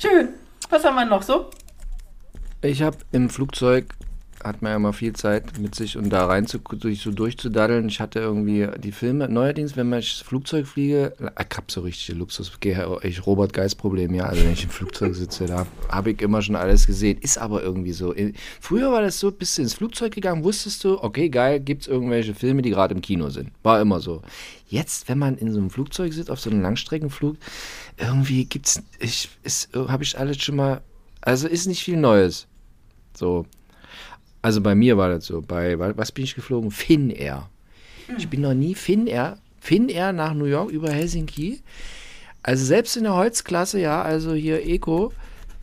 Schön. Was haben wir noch so? Ich habe im Flugzeug, hat man ja immer viel Zeit mit sich und da rein zu, durch, so durchzudaddeln. Ich hatte irgendwie die Filme, neuerdings, wenn ich Flugzeug fliege, ich habe so richtige Luxus, ich Robert Geist Problem, ja, also wenn ich im Flugzeug sitze, da habe ich immer schon alles gesehen. Ist aber irgendwie so. Früher war das so, bist du ins Flugzeug gegangen, wusstest du, okay, geil, gibt es irgendwelche Filme, die gerade im Kino sind. War immer so. Jetzt, wenn man in so einem Flugzeug sitzt, auf so einem Langstreckenflug, irgendwie gibt's, ich, habe ich alles schon mal, also ist nicht viel Neues. So. Also bei mir war das so. Bei was bin ich geflogen? Finnair. Ich bin noch nie Finnair. Finnair nach New York über Helsinki. Also selbst in der Holzklasse, ja, also hier Eco,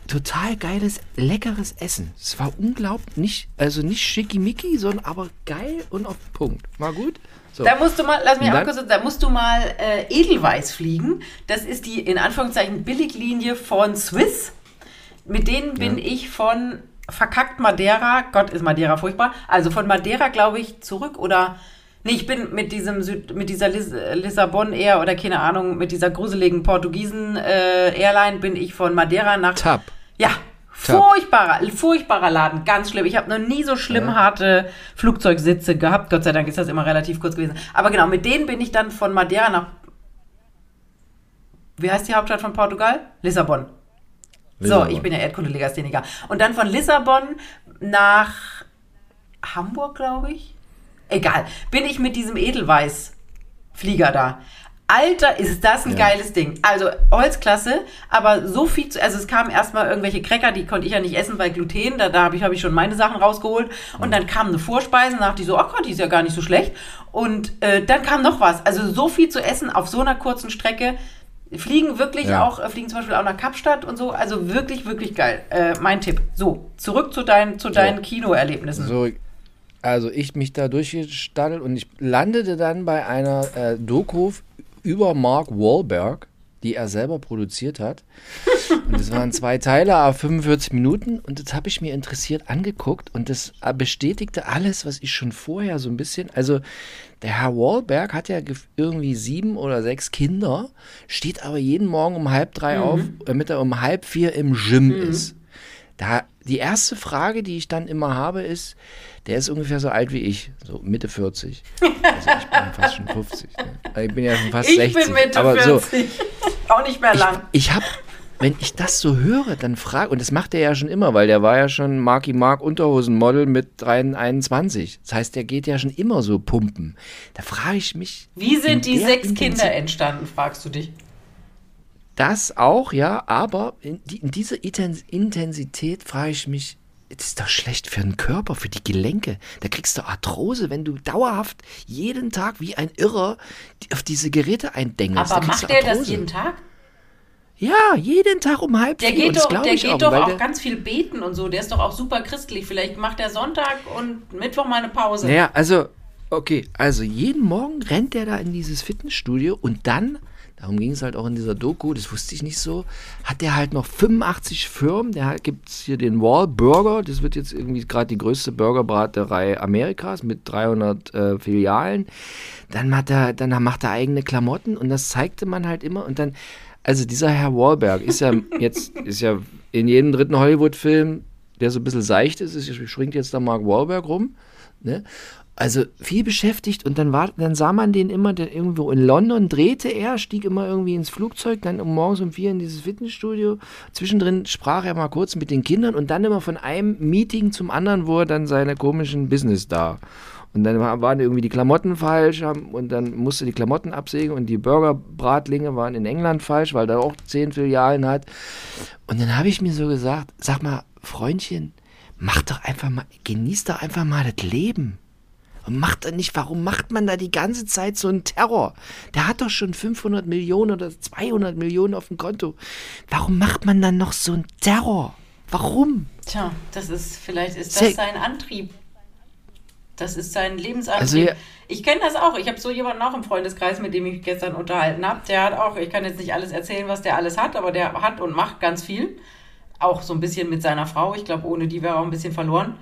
total geiles, leckeres Essen. Es war unglaublich, nicht, also nicht schickimicki, sondern aber geil und auf den Punkt. War gut. So. Da musst du mal, lass mich auch kurz, da musst du mal äh, Edelweiß fliegen. Das ist die in Anführungszeichen Billiglinie von Swiss. Mit denen bin ich von verkackt Madeira, Gott ist Madeira furchtbar, also von Madeira, glaube ich, zurück oder Nee, ich bin mit diesem Süd, mit dieser Lis Lissabon Air oder keine Ahnung, mit dieser gruseligen Portugiesen äh, Airline bin ich von Madeira nach. Tab. Ja, furchtbarer, furchtbarer Laden, ganz schlimm. Ich habe noch nie so schlimm Ja. harte Flugzeugsitze gehabt. Gott sei Dank ist das immer relativ kurz gewesen. Aber genau, mit denen bin ich dann von Madeira nach. Wie heißt die Hauptstadt von Portugal? Lissabon. So, ich bin ja Erdkunde-Legastheniker. Und dann von Lissabon nach Hamburg, glaube ich. Egal. Bin ich mit diesem Edelweiß-Flieger da. Alter, ist das ein Ja. geiles Ding. Also Holzklasse, aber so viel zu. Also es kamen erstmal irgendwelche Cracker, die konnte ich ja nicht essen, weil Gluten, da, da habe ich, hab ich schon meine Sachen rausgeholt. Und dann kam eine Vorspeise, und dachte ich so, ach Gott, die ist ja gar nicht so schlecht. Und äh, dann kam noch was. Also so viel zu essen auf so einer kurzen Strecke. Fliegen wirklich Ja. auch, äh, fliegen zum Beispiel auch nach Kapstadt und so. Also wirklich, wirklich geil. Äh, mein Tipp. So, zurück zu, dein, zu deinen Kinoerlebnissen. So, also ich mich da durchgestaddelt und ich landete dann bei einer äh, Doku über Mark Wahlberg, die er selber produziert hat. Und das waren zwei Teile, a 45 Minuten und das habe ich mir interessiert angeguckt und das äh, bestätigte alles, was ich schon vorher so ein bisschen, also der Herr Wahlberg hat ja irgendwie sieben oder sechs Kinder, steht aber jeden Morgen um halb drei auf, damit er um halb vier im Gym ist. Da, die erste Frage, die ich dann immer habe, ist, der ist ungefähr so alt wie ich, so Mitte 40. Also ich bin fast schon 50. Ne? Ich bin ja schon fast ich 60. bin Mitte aber so, 40. auch nicht mehr lang. ich, ich habe, wenn ich das so höre, dann frage, und das macht er ja schon immer, weil der war ja schon Marky Mark Unterhosenmodel mit 3, 21. Das heißt, der geht ja schon immer so pumpen. Da frage ich mich. Wie in sind die sechs Kinder entstanden, fragst du dich. Das auch, ja, aber in, die, in dieser Intens Intensität frage ich mich, das ist doch schlecht für den Körper, für die Gelenke. Da kriegst du Arthrose, wenn du dauerhaft jeden Tag wie ein Irrer auf diese Geräte eindengelst. Aber macht der das jeden Tag? Ja, jeden Tag um halb Der vier. geht doch, der geht auch, doch auch der- ganz viel beten und so. Der ist doch auch super christlich. Vielleicht macht er Sonntag und Mittwoch mal eine Pause. Naja, also, okay, also jeden Morgen rennt der da in dieses Fitnessstudio und dann, darum ging es halt auch in dieser Doku, das wusste ich nicht so, hat der halt noch 85 Firmen. Der gibt es hier den Wall Burger, das wird jetzt irgendwie gerade die größte Burgerbraterei Amerikas mit 300 äh, Filialen. Dann macht, er, dann macht er eigene Klamotten und das zeigte man halt immer und dann. Also dieser Herr Wahlberg ist ja jetzt ist ja in jedem dritten Hollywood-Film, der so ein bisschen seicht ist, ist schwingt jetzt da Mark Wahlberg rum. Ne? Also viel beschäftigt und dann war, dann sah man den immer, der irgendwo in London drehte er, stieg immer irgendwie ins Flugzeug, dann um morgens um vier in dieses Fitnessstudio. Zwischendrin sprach er mal kurz mit den Kindern und dann immer von einem Meeting zum anderen, wo er dann seine komischen Business da. Und dann war- waren irgendwie die Klamotten falsch und dann musste die Klamotten absägen und die Burgerbratlinge waren in England falsch, weil da auch zehn Filialen hat. Und dann habe ich mir so gesagt, sag mal, Freundchen, mach doch einfach mal, genieß doch einfach mal das Leben. Und macht er nicht, warum macht man da die ganze Zeit so einen Terror? Der hat doch schon 500 Millionen oder 200 Millionen auf dem Konto. Warum macht man dann noch so einen Terror? Warum? Tja, das ist, vielleicht ist das sein Antrieb. Das ist sein Lebensantrieb. Also ja- ich kenne das auch. Ich habe so jemanden auch im Freundeskreis, mit dem ich mich gestern unterhalten habe. Der hat auch, ich kann jetzt nicht alles erzählen, was der alles hat, aber der hat und macht ganz viel. Auch so ein bisschen mit seiner Frau. Ich glaube, ohne die wäre er auch ein bisschen verloren.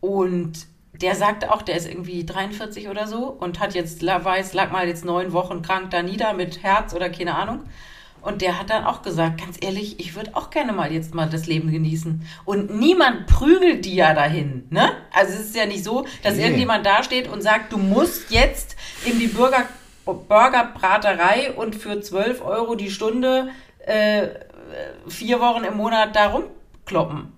Und der sagte auch, der ist irgendwie 43 oder so und hat jetzt, weiß, lag mal jetzt neun Wochen krank da nieder mit Herz oder keine Ahnung. Und der hat dann auch gesagt, ganz ehrlich, ich würde auch gerne mal jetzt mal das Leben genießen. Und niemand prügelt die ja dahin, ne? Also es ist ja nicht so, dass Nee. irgendjemand dasteht und sagt, du musst jetzt in die Burger, Burgerbraterei und für 12 Euro die Stunde äh, vier Wochen im Monat da rumkloppen.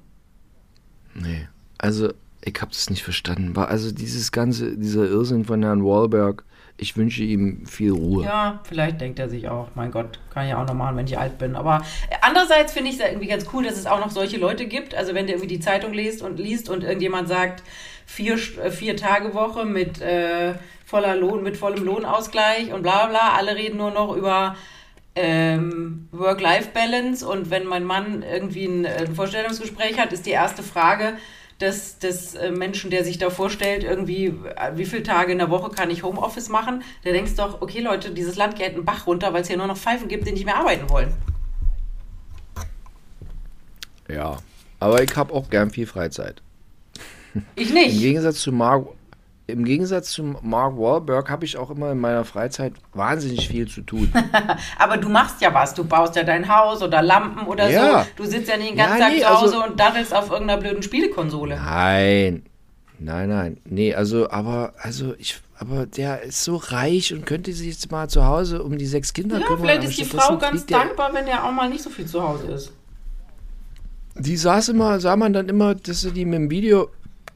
Nee, also ich habe das nicht verstanden. War also dieses ganze, dieser Irrsinn von Herrn Wahlberg, ich wünsche ihm viel Ruhe. Ja, vielleicht denkt er sich auch, mein Gott, kann ich auch noch machen, wenn ich alt bin. Aber andererseits finde ich es irgendwie ganz cool, dass es auch noch solche Leute gibt. Also wenn du irgendwie die Zeitung liest und liest und irgendjemand sagt, vier, äh, vier Tage Woche mit äh, voller Lohn, mit vollem Lohnausgleich und bla bla, alle reden nur noch über ähm, Work-Life-Balance und wenn mein Mann irgendwie ein, äh, ein Vorstellungsgespräch hat, ist die erste Frage des, des äh, Menschen, der sich da vorstellt, irgendwie, äh, wie viele Tage in der Woche kann ich Homeoffice machen? Da denkst doch, okay Leute, dieses Land geht einen Bach runter, weil es hier nur noch Pfeifen gibt, die nicht mehr arbeiten wollen. Ja, aber ich habe auch gern viel Freizeit. Ich Im nicht. Gegensatz zu Mark, im Gegensatz zum Mark Wahlberg habe ich auch immer in meiner Freizeit wahnsinnig viel zu tun. Aber du machst ja was. Du baust ja dein Haus oder Lampen oder Ja. so. Du sitzt ja nicht den ganzen Ja, Tag nee, zu Hause also- und daddelst auf irgendeiner blöden Spielekonsole. Nein, nein, nein. Nee, also, aber, also ich, aber der ist so reich und könnte sich jetzt mal zu Hause um die sechs Kinder Ja, kümmern. vielleicht ist die Frau ganz dankbar, wenn der auch mal nicht so viel zu Hause ist. Die saß immer, sah man dann immer, dass sie die mit dem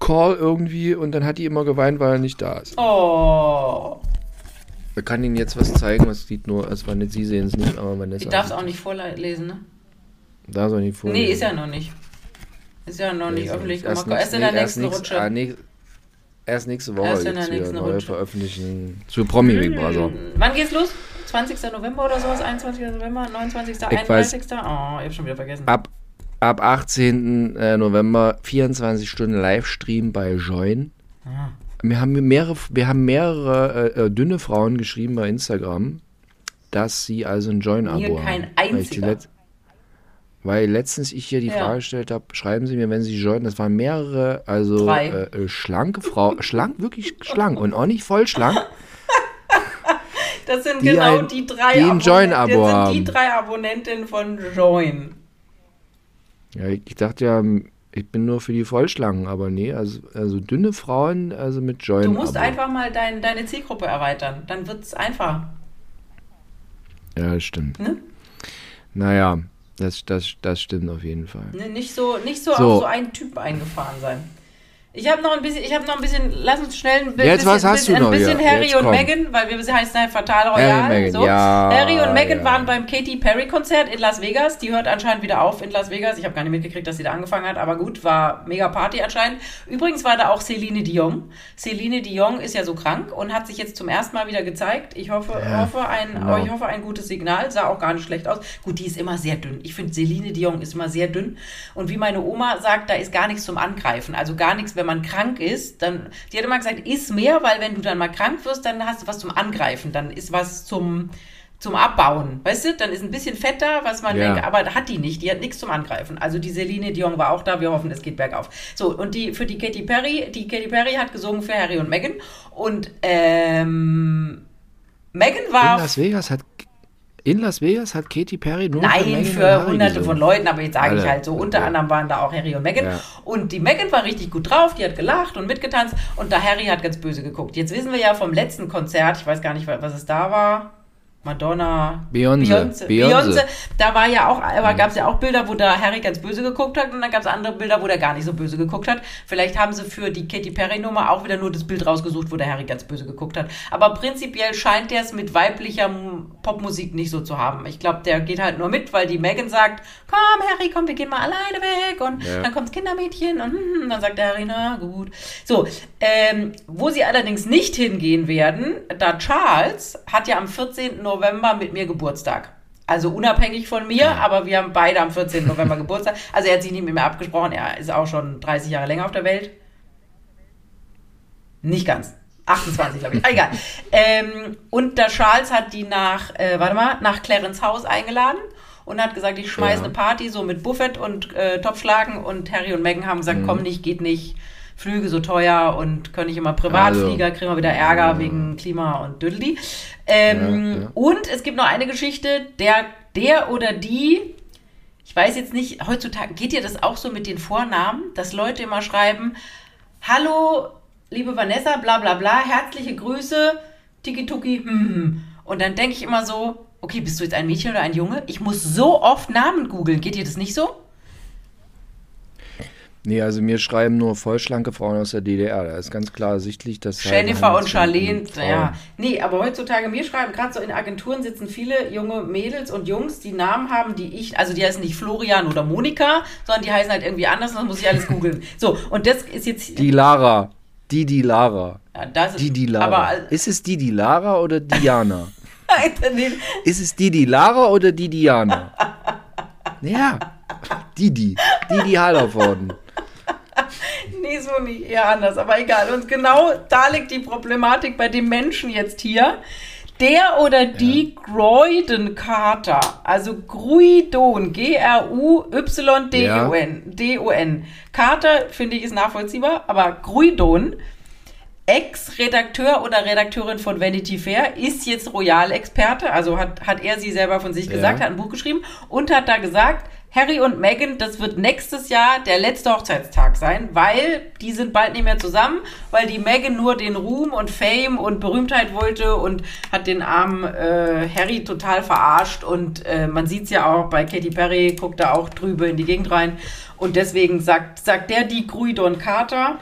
Videocall irgendwie und dann hat die immer geweint, weil er nicht da ist. Oh, Wir kann Ihnen jetzt was zeigen, was sieht nur, es war nicht, Sie sehen es nicht, aber ist ich darf es auch nicht vorlesen, ne? Da soll nicht vor. Nee, ist ja noch nicht. Ist ja noch nicht öffentlich gemacht. Erst in der nächsten Rutsche. Ah, nee, erst nächste Woche Erst in der nächsten Rutsche. veröffentlichen zu Promi Big Brother. Hm, Wann geht's los? 20. November oder sowas? 21. November? 29. Ich 31. Oh, ich hab schon wieder vergessen. Ab, ab 18. äh, November 24 Stunden Livestream bei Join. Ah. Wir haben mehrere, wir haben mehrere äh, äh, dünne Frauen geschrieben bei Instagram, dass sie also ein Join-Abo haben. kein Weil, einziger. Let- weil letztens ich hier die Ja. Frage gestellt habe, schreiben Sie mir, wenn Sie joinen, das waren mehrere, also äh, äh, schlanke Frau, schlank, wirklich schlank und auch nicht voll schlank. Das sind die genau ein- die drei die Abonnenten- sind die drei Abonnenten von Join. Ja, ich, ich dachte ja, ich bin nur für die Vollschlangen, aber nee, also, also dünne Frauen, also mit Join. Du musst einfach mal dein, deine Zielgruppe erweitern. Dann wird's einfach. Ja, das stimmt. Ne? Naja, das, das, das stimmt auf jeden Fall. Ne, Nicht so, nicht so, So. auf so einen Typ eingefahren sein. Ich habe noch ein bisschen, ich habe noch ein bisschen, lass uns schnell ein Jetzt, bisschen, was hast du bisschen, noch ein bisschen hier? Harry Jetzt und komm. Meghan, weil wir heißen ja Fatal Harry Royal. Meghan, so. ja, Harry und Meghan ja. waren beim Katy Perry Konzert in Las Vegas. Die hört anscheinend wieder auf in Las Vegas. Ich habe gar nicht mitgekriegt, dass sie da angefangen hat, aber gut, war mega Party anscheinend. Übrigens war da auch Celine Dion. Celine Dion ist ja so krank und hat sich jetzt zum ersten Mal wieder gezeigt. Ich hoffe, Ja, hoffe ein, genau. ich hoffe ein gutes Signal. Sah auch gar nicht schlecht aus. Gut, die ist immer sehr dünn. Ich finde, Celine Dion ist immer sehr dünn. Und wie meine Oma sagt, da ist gar nichts zum Angreifen. Also gar nichts, wenn man krank ist. Dann, die hat immer gesagt, iss mehr, weil wenn du dann mal krank wirst, dann hast du was zum Angreifen. Dann ist was zum, zum Abbauen. Weißt du, dann ist ein bisschen Fett da, was man Ja. denkt, aber hat die nicht. Die hat nichts zum Angreifen. Also die Celine Dion war auch da. Wir hoffen, es geht bergauf. So, und die, für die Katy Perry, die Katy Perry hat gesungen für Harry und Meghan. Und, ähm, Meghan In war Las Vegas hat in Las Vegas hat Katy Perry nur Nein, für Harry hunderte gesungen. von Leuten, aber jetzt sage ich halt so, unter Okay. anderem waren da auch Harry und Meghan. Ja. Und die Meghan war richtig gut drauf, die hat gelacht und mitgetanzt und der Harry hat ganz böse geguckt. Jetzt wissen wir ja vom letzten Konzert, ich weiß gar nicht, was es da war. Madonna, Beyoncé. Beyoncé, Beyoncé. Beyoncé. Da war ja auch, aber gab es ja auch Bilder, wo der Harry ganz böse geguckt hat und dann gab es andere Bilder, wo der gar nicht so böse geguckt hat. Vielleicht haben sie für die Katy Perry Nummer auch wieder nur das Bild rausgesucht, wo der Harry ganz böse geguckt hat. Aber prinzipiell scheint der es mit weiblicher Popmusik nicht so zu haben. Ich glaube, der geht halt nur mit, weil die Megan sagt, komm Harry, komm, wir gehen mal alleine weg und Ja. dann kommt das Kindermädchen und hm, dann sagt der Harry, na gut. So, ähm, wo sie allerdings nicht hingehen werden, da Charles hat ja am 14. November mit mir Geburtstag. Also unabhängig von mir, aber wir haben beide am 14. November Geburtstag. Also er hat sich nicht mit mir abgesprochen, er ist auch schon 30 Jahre länger auf der Welt. Nicht ganz. 28, glaube ich. Ah, egal. Ähm, und der Charles hat die nach, äh, warte mal, nach Clarence Haus eingeladen und hat gesagt, ich schmeiße Ja. eine Party so mit Buffet und äh, Topfschlagen und Harry und Meghan haben gesagt, komm nicht, geht nicht. Flüge so teuer und können nicht immer Privatflieger, kriegen wir wieder Ärger wegen Klima und Dödeldi. Ähm, Ja, ja. Und es gibt noch eine Geschichte, der, der oder die, ich weiß jetzt nicht, heutzutage geht dir das auch so mit den Vornamen, dass Leute immer schreiben, hallo, liebe Vanessa, bla bla bla, herzliche Grüße, tiki tuki, hm, hm. Und dann denke ich immer so, okay, bist du jetzt ein Mädchen oder ein Junge? Ich muss so oft Namen googeln, geht dir das nicht so? Nee, also mir schreiben nur vollschlanke Frauen aus der DDR. Da ist ganz klar ersichtlich, dass halt Jennifer und Charlene, ja. Nee, aber heutzutage, mir schreiben, gerade so in Agenturen sitzen viele junge Mädels und Jungs, die Namen haben, die ich, also die heißen nicht Florian oder Monika, sondern die heißen halt irgendwie anders und das muss ich alles googeln. So, und das ist jetzt. Die Lara. Die die Lara. ja, das ist, Die die Lara. Aber, ist es die die Lara oder Diana? Ist es die die Lara oder die Diana? Ja. Didi. Didi Hallervorden. nee, so nicht, eher anders, aber egal. Und genau da liegt die Problematik bei dem Menschen jetzt hier. Der oder die Groydon Carter, also Gruidon, G-R-U-Y-D-O-N, D-O-N. Carter, finde ich, ist nachvollziehbar, aber Gruidon Ex-Redakteur oder Redakteurin von Vanity Fair, ist jetzt Royal-Experte, also hat, hat er sie selber von sich gesagt, Ja. hat ein Buch geschrieben und hat da gesagt, Harry und Meghan, das wird nächstes Jahr der letzte Hochzeitstag sein, weil die sind bald nicht mehr zusammen, weil die Meghan nur den Ruhm und Fame und Berühmtheit wollte und hat den armen äh, Harry total verarscht und äh, man sieht's ja auch bei Katy Perry, guckt da auch drüber in die Gegend rein und deswegen sagt, sagt der die Gruidon Carter,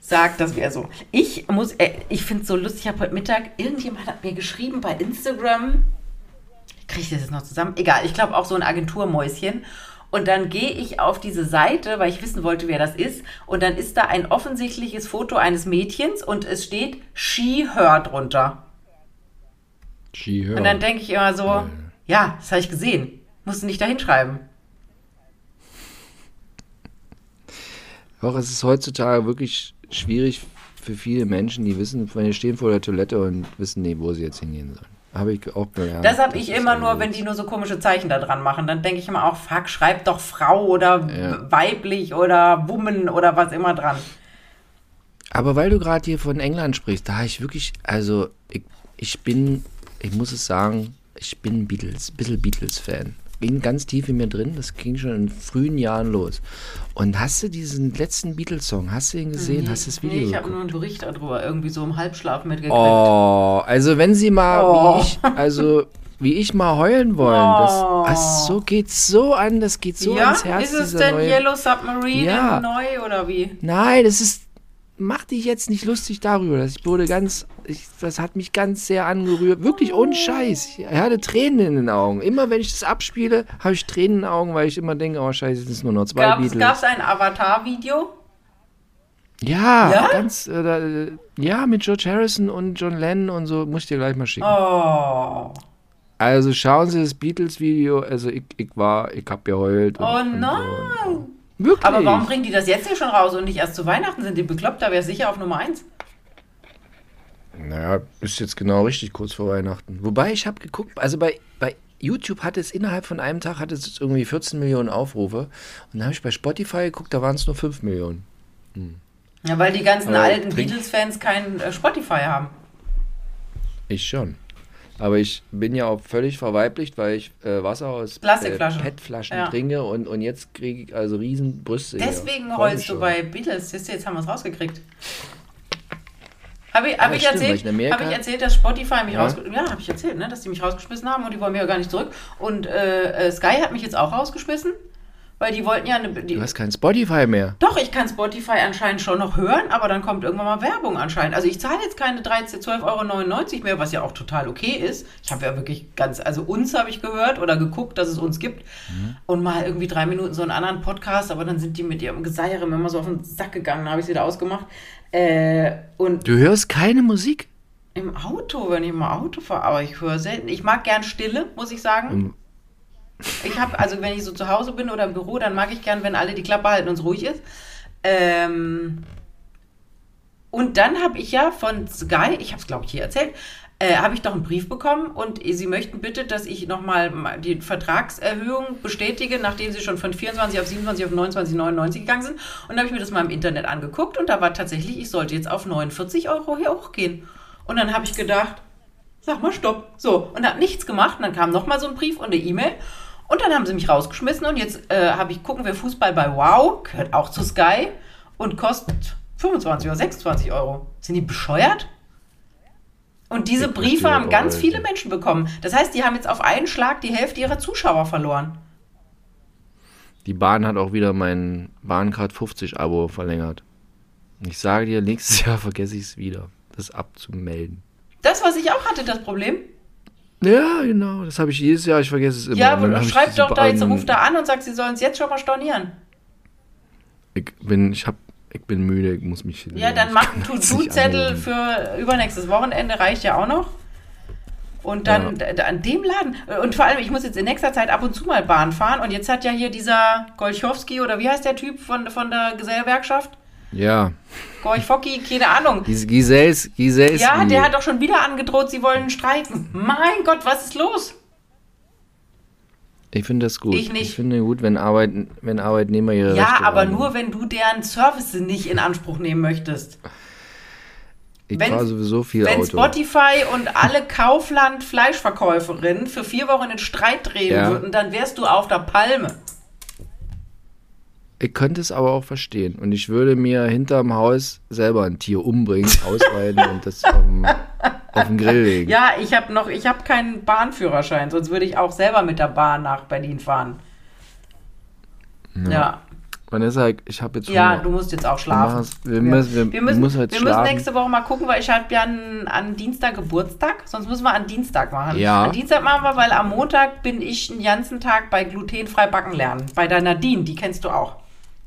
sagt, das wäre so. Ich muss, äh, ich finde es so lustig, ich habe heute Mittag, irgendjemand hat mir geschrieben bei Instagram, kriege ich das jetzt noch zusammen? Egal, ich glaube auch so ein Agenturmäuschen. Und dann gehe ich auf diese Seite, weil ich wissen wollte, wer das ist. Und dann ist da ein offensichtliches Foto eines Mädchens und es steht She Her drunter. She, her. Und dann denke ich immer so, ja, das habe ich gesehen. Musst du nicht da hinschreiben. Doch, es ist heutzutage wirklich schwierig für viele Menschen, die wissen, wenn die stehen vor der Toilette und wissen nicht, wo sie jetzt hingehen sollen. Habe ich auch gelernt. Das habe ich immer nur, wenn die nur so komische Zeichen da dran machen. Dann denke ich immer auch, fuck, schreib doch Frau oder Ja. weiblich oder Woman oder was immer dran. Aber weil du gerade hier von England sprichst, da habe ich wirklich, also ich, ich bin, ich muss es sagen, ich bin Beatles, ein bisschen Beatles-Fan. Bin ganz tief in mir drin, das ging schon in frühen Jahren los. Und hast du diesen letzten Beatles-Song, hast du ihn gesehen, hast du das Video Nee, ich habe nur einen Bericht darüber, irgendwie so im Halbschlaf mitgekriegt. Oh, also wenn sie mal, Oh. wie ich, also wie ich mal heulen wollen, Oh. das, das so geht so an, das geht so ja, ans Herz. ist es denn neue, Yellow Submarine Ja. neu oder wie? Nein, das ist. Mach dich jetzt nicht lustig darüber. Das wurde ganz. Ich, das hat mich ganz sehr angerührt. Wirklich ohne Scheiß. Ich hatte Tränen in den Augen. Immer wenn ich das abspiele, habe ich Tränen in den Augen, weil ich immer denke, oh Scheiße, es sind nur noch zwei Gab es Beatles. ein Avatar-Video? Ja, Ja? ganz. Äh, da, äh, ja, mit George Harrison und John Lennon und so. Muss ich dir gleich mal schicken. Oh. Also schauen Sie das Beatles-Video. Also ich, ich war, ich hab geheult. und- Oh nein. Und so. Wirklich. Aber warum bringen die das jetzt hier schon raus und nicht erst zu Weihnachten? Sind die bekloppt? Da wäre sicher auf Nummer 1. Naja, ist jetzt genau richtig kurz vor Weihnachten. Wobei ich habe geguckt, also bei, bei YouTube hat es innerhalb von einem Tag hat es irgendwie 14 Millionen Aufrufe. Und dann habe ich bei Spotify geguckt, da waren es nur 5 Millionen. Ja, weil die ganzen Aber alten Beatles-Fans kein äh, Spotify haben. Ich schon. Aber ich bin ja auch völlig verweiblicht, weil ich äh, Wasser aus Plastikflaschen. Äh, PET-Flaschen Ja. trinke und, und jetzt kriege ich also riesen Brüste. Deswegen heulst du bei Beatles. Siehst du, jetzt haben wir es rausgekriegt. Habe ich, Ja, hab ich, stimmt, erzählt, hab ich erzählt, dass Spotify mich Ja. rausgeschmissen Ja, habe ich erzählt, ne? dass die mich rausgeschmissen haben und die wollen mir ja gar nicht zurück. Und äh, äh, Sky hat mich jetzt auch rausgeschmissen, weil die wollten ja eine. Die, Du hast kein Spotify mehr. Doch, ich kann Spotify anscheinend schon noch hören, aber dann kommt irgendwann mal Werbung anscheinend. Also ich zahle jetzt keine 13, 12,99 Euro mehr, was ja auch total okay ist. Ich habe ja wirklich ganz, also uns habe ich gehört oder geguckt, dass es uns gibt. Und mal irgendwie drei Minuten so einen anderen Podcast, aber dann sind die mit ihrem Geseiere mir immer so auf den Sack gegangen, habe ich sie wieder ausgemacht. Äh, und Du hörst keine Musik? im Auto, wenn ich mal Auto fahre, aber ich höre selten. Ich mag gern Stille, muss ich sagen. Ich habe, also wenn ich so zu Hause bin oder im Büro, dann mag ich gern, wenn alle die Klappe halten und es ruhig ist. Ähm, und dann habe ich ja von Sky, ich habe es glaube ich hier erzählt, äh, habe ich doch einen Brief bekommen und sie möchten bitte, dass ich nochmal die Vertragserhöhung bestätige, nachdem sie schon von 24 auf 27 auf 29,99 gegangen sind. Und dann habe ich mir das mal im Internet angeguckt und da war tatsächlich, ich sollte jetzt auf 49 Euro hier hochgehen. Und dann habe ich gedacht, sag mal stopp. So, und habe nichts gemacht. Und dann kam nochmal so ein Brief und eine E-Mail. Und dann haben sie mich rausgeschmissen und jetzt äh, habe ich, gucken wir Fußball bei Wow, gehört auch zu Sky und kostet 25 oder 26 Euro. Sind die bescheuert? Und diese Ich Briefe haben ganz viele. Menschen bekommen. Das heißt, die haben jetzt auf einen Schlag die Hälfte ihrer Zuschauer verloren. Die Bahn hat auch wieder mein Bahncard 50 Abo verlängert. Ich sage dir, nächstes Jahr vergesse ich es wieder, das abzumelden. Das, was ich auch hatte, das Problem. Ja, genau. Das habe ich jedes Jahr. Ich vergesse es immer. ja, aber schreib doch da jetzt, ruf da an und sag, sie sollen es jetzt schon mal stornieren. Ich bin, ich hab, ich bin müde. Ich muss mich. Ja, dann mach einen To-Do-Zettel für übernächstes Wochenende, reicht ja auch noch. Und dann d- an dem Laden. Und vor allem, ich muss jetzt in nächster Zeit ab und zu mal Bahn fahren. Und jetzt hat ja hier dieser Golchowski oder wie heißt der Typ von, von der Gesellschaft? Ja, Gorchfocki, keine Ahnung. Gis- Gisels, Gisels. Ja, der hat doch schon wieder angedroht, sie wollen streiken. Mein Gott, was ist los? Ich finde das gut. Ich nicht. Ich finde gut, wenn, Arbeit, wenn Arbeitnehmer ihre Ja, Rechte aber wahrnehmen. nur, wenn du deren Service nicht in Anspruch nehmen möchtest. Ich Wenn- fahre sowieso viel Wenn Auto. Spotify und alle Kaufland-Fleischverkäuferinnen für vier Wochen in Streit drehen Ja. würden, dann wärst du auf der Palme. Ich könnte es aber auch verstehen. Und ich würde mir hinterm Haus selber ein Tier umbringen, ausweiden und das auf den, auf den Grill legen. Ja, ich habe noch, ich habe keinen Bahnführerschein, sonst würde ich auch selber mit der Bahn nach Berlin fahren. Ja, Vanessa, ich habe jetzt ja, Hunger. du musst jetzt auch Wir schlafen. machen's- wir müssen- wir- wir müssen, müssen wir müssen schlafen. nächste Woche mal gucken, weil ich habe ja an, an Dienstag Geburtstag, sonst müssen wir an Dienstag machen. Ja. An Dienstag machen wir, weil am Montag bin ich den ganzen Tag bei glutenfrei backen lernen. Bei der Nadine, die kennst du auch.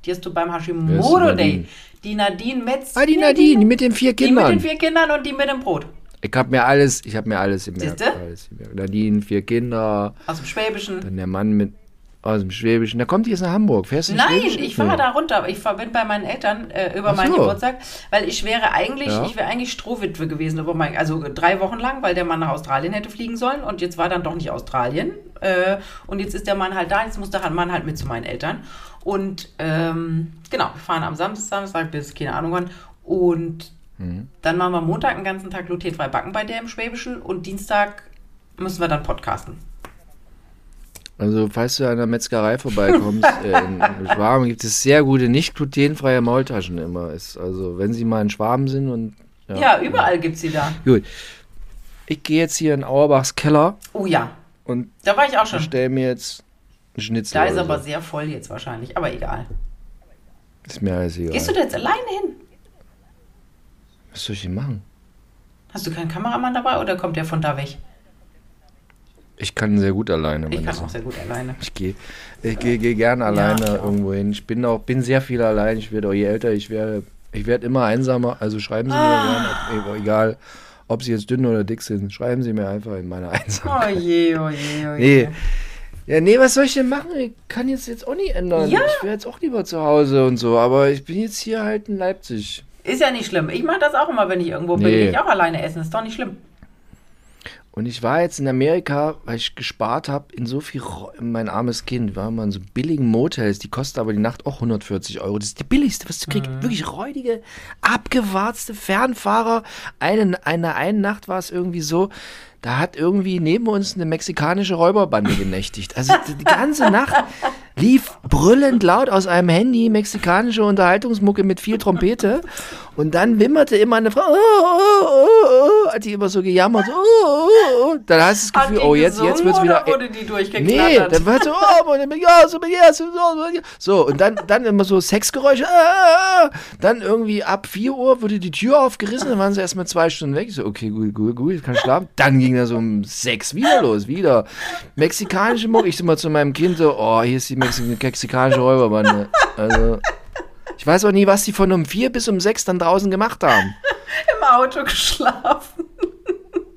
Die hast du beim Hashimoto die Day. Die Nadine Metz. Ah, die Nadine, die mit den vier Die mit Kindern. den vier Kindern und die mit dem Brot. ich habe mir alles, ich habe mir alles im Siehste? alles gemerkt. Nadine, vier Kinder, Aus dem Schwäbischen. dann der Mann mit aus dem Schwäbischen. Der kommt jetzt nach Hamburg. Fährst du in Nein, ich fahre da runter. Ich bin bei meinen Eltern äh, über Ach meinen so. Geburtstag, weil ich wäre eigentlich, Ja. ich wäre eigentlich Strohwitwe gewesen über mein, also drei Wochen lang, weil der Mann nach Australien hätte fliegen sollen und jetzt war dann doch nicht Australien äh, und jetzt ist der Mann halt da, jetzt muss der Mann halt mit zu meinen Eltern und ähm, genau, wir fahren am Samstag, Samstag bis keine Ahnung wann und Mhm. dann machen wir Montag den ganzen Tag glutenfrei backen bei der im Schwäbischen und Dienstag müssen wir dann podcasten. Also, falls du an der Metzgerei vorbeikommst, äh, in Schwaben gibt es sehr gute, nicht glutenfreie Maultaschen immer. Ist, also, wenn sie mal in Schwaben sind und. Ja, überall gibt's sie da. Gut. Ich gehe jetzt hier in Auerbachs Keller Oh ja, und da war ich auch schon. bestelle mir jetzt Schnitzel. Da ist aber so. sehr voll jetzt wahrscheinlich, aber egal. Ist mir alles egal. Gehst du da jetzt alleine hin? Was soll ich denn machen? Hast du keinen Kameramann dabei oder kommt der von da weg? Ich kann sehr gut alleine. Ich kann auch sehr gut alleine. Ich gehe ich geh, geh gerne alleine auch. irgendwo hin. Ich bin auch bin sehr viel allein. Ich werde auch je älter ich werde, ich werde immer einsamer. Also schreiben Sie Ah. mir gerne, egal, ob Sie jetzt dünn oder dick sind, schreiben Sie mir einfach in meine Oh Einsamkeit. je, oh je, oh je. Nee. Ja, nee, was soll ich denn machen? Ich kann jetzt jetzt auch nicht ändern. Ja. Ich wäre jetzt auch lieber zu Hause und so, aber ich bin jetzt hier halt in Leipzig. Ist ja nicht schlimm. Ich mache das auch immer, wenn ich irgendwo bin. Nee. Ich auch alleine essen. Ist doch nicht schlimm. Und ich war jetzt in Amerika, weil ich gespart habe, in so viel, mein armes Kind, war mal in so billigen Motels, die kosten aber die Nacht auch 140 Euro. Das ist die billigste, was du kriegst. Wirklich räudige, abgewarzte Fernfahrer. Eine, eine, eine Nacht war es irgendwie so, da hat irgendwie neben uns eine mexikanische Räuberbande genächtigt. Also die, ganze Nacht lief brüllend laut aus einem Handy mexikanische Unterhaltungsmucke mit viel Trompete. Und dann wimmerte immer eine Frau, oh, oh, oh, oh, hat die immer so gejammert. Oh, oh, oh. Dann hast du das Hat Gefühl, oh, jetzt, jetzt gesungen wird's wieder. Wurde die Nee, dann war so, oh, ja, so, ja, so, so, so, und dann, dann immer so Sexgeräusche, ah, ah, ah. dann irgendwie ab 4 Uhr wurde die Tür aufgerissen, dann waren sie erstmal zwei Stunden weg. Ich so, okay, gut, gut, gut, ich kann schlafen. Dann ging das um 6 wieder los, wieder. Mexikanische Mucke, ich so mal zu meinem Kind so, oh, hier ist die Mexi mexikanische Räuberbande. Also, ich weiß auch nie, was die von um 4 bis um 6 dann draußen gemacht haben. Im Auto geschlafen.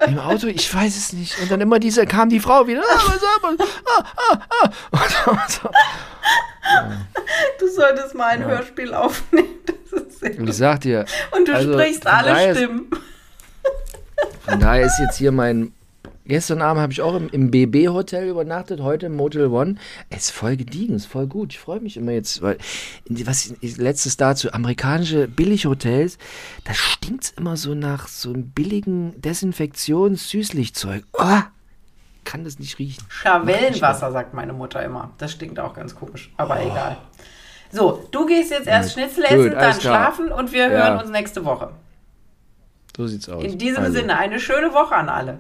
Im Auto, ich weiß es nicht. Und dann immer diese, kam die Frau wieder, ah, was das? ah, ah, ah. Und, und so. Du solltest mal ein Hörspiel aufnehmen. Das ist sehr Und ich sag dir, Und du also, sprichst alle daher ist- Stimmen. von daher ist jetzt hier mein. Gestern Abend habe ich auch im, im BB-Hotel übernachtet, heute im Motel One. Es ist voll gediegen, ist voll gut. Ich freue mich immer jetzt, weil, was letztes dazu, amerikanische Billighotels, da stinkt es immer so nach so einem billigen Desinfektions-Süßlichzeug. Oh, kann das nicht riechen. Scharwellenwasser, sagt meine Mutter immer. Das stinkt auch ganz komisch, aber egal. So, du gehst jetzt erst Schnitzel essen, dann klar. schlafen und wir Ja. hören uns nächste Woche. So sieht's aus. In diesem Also, Sinne, eine schöne Woche an alle.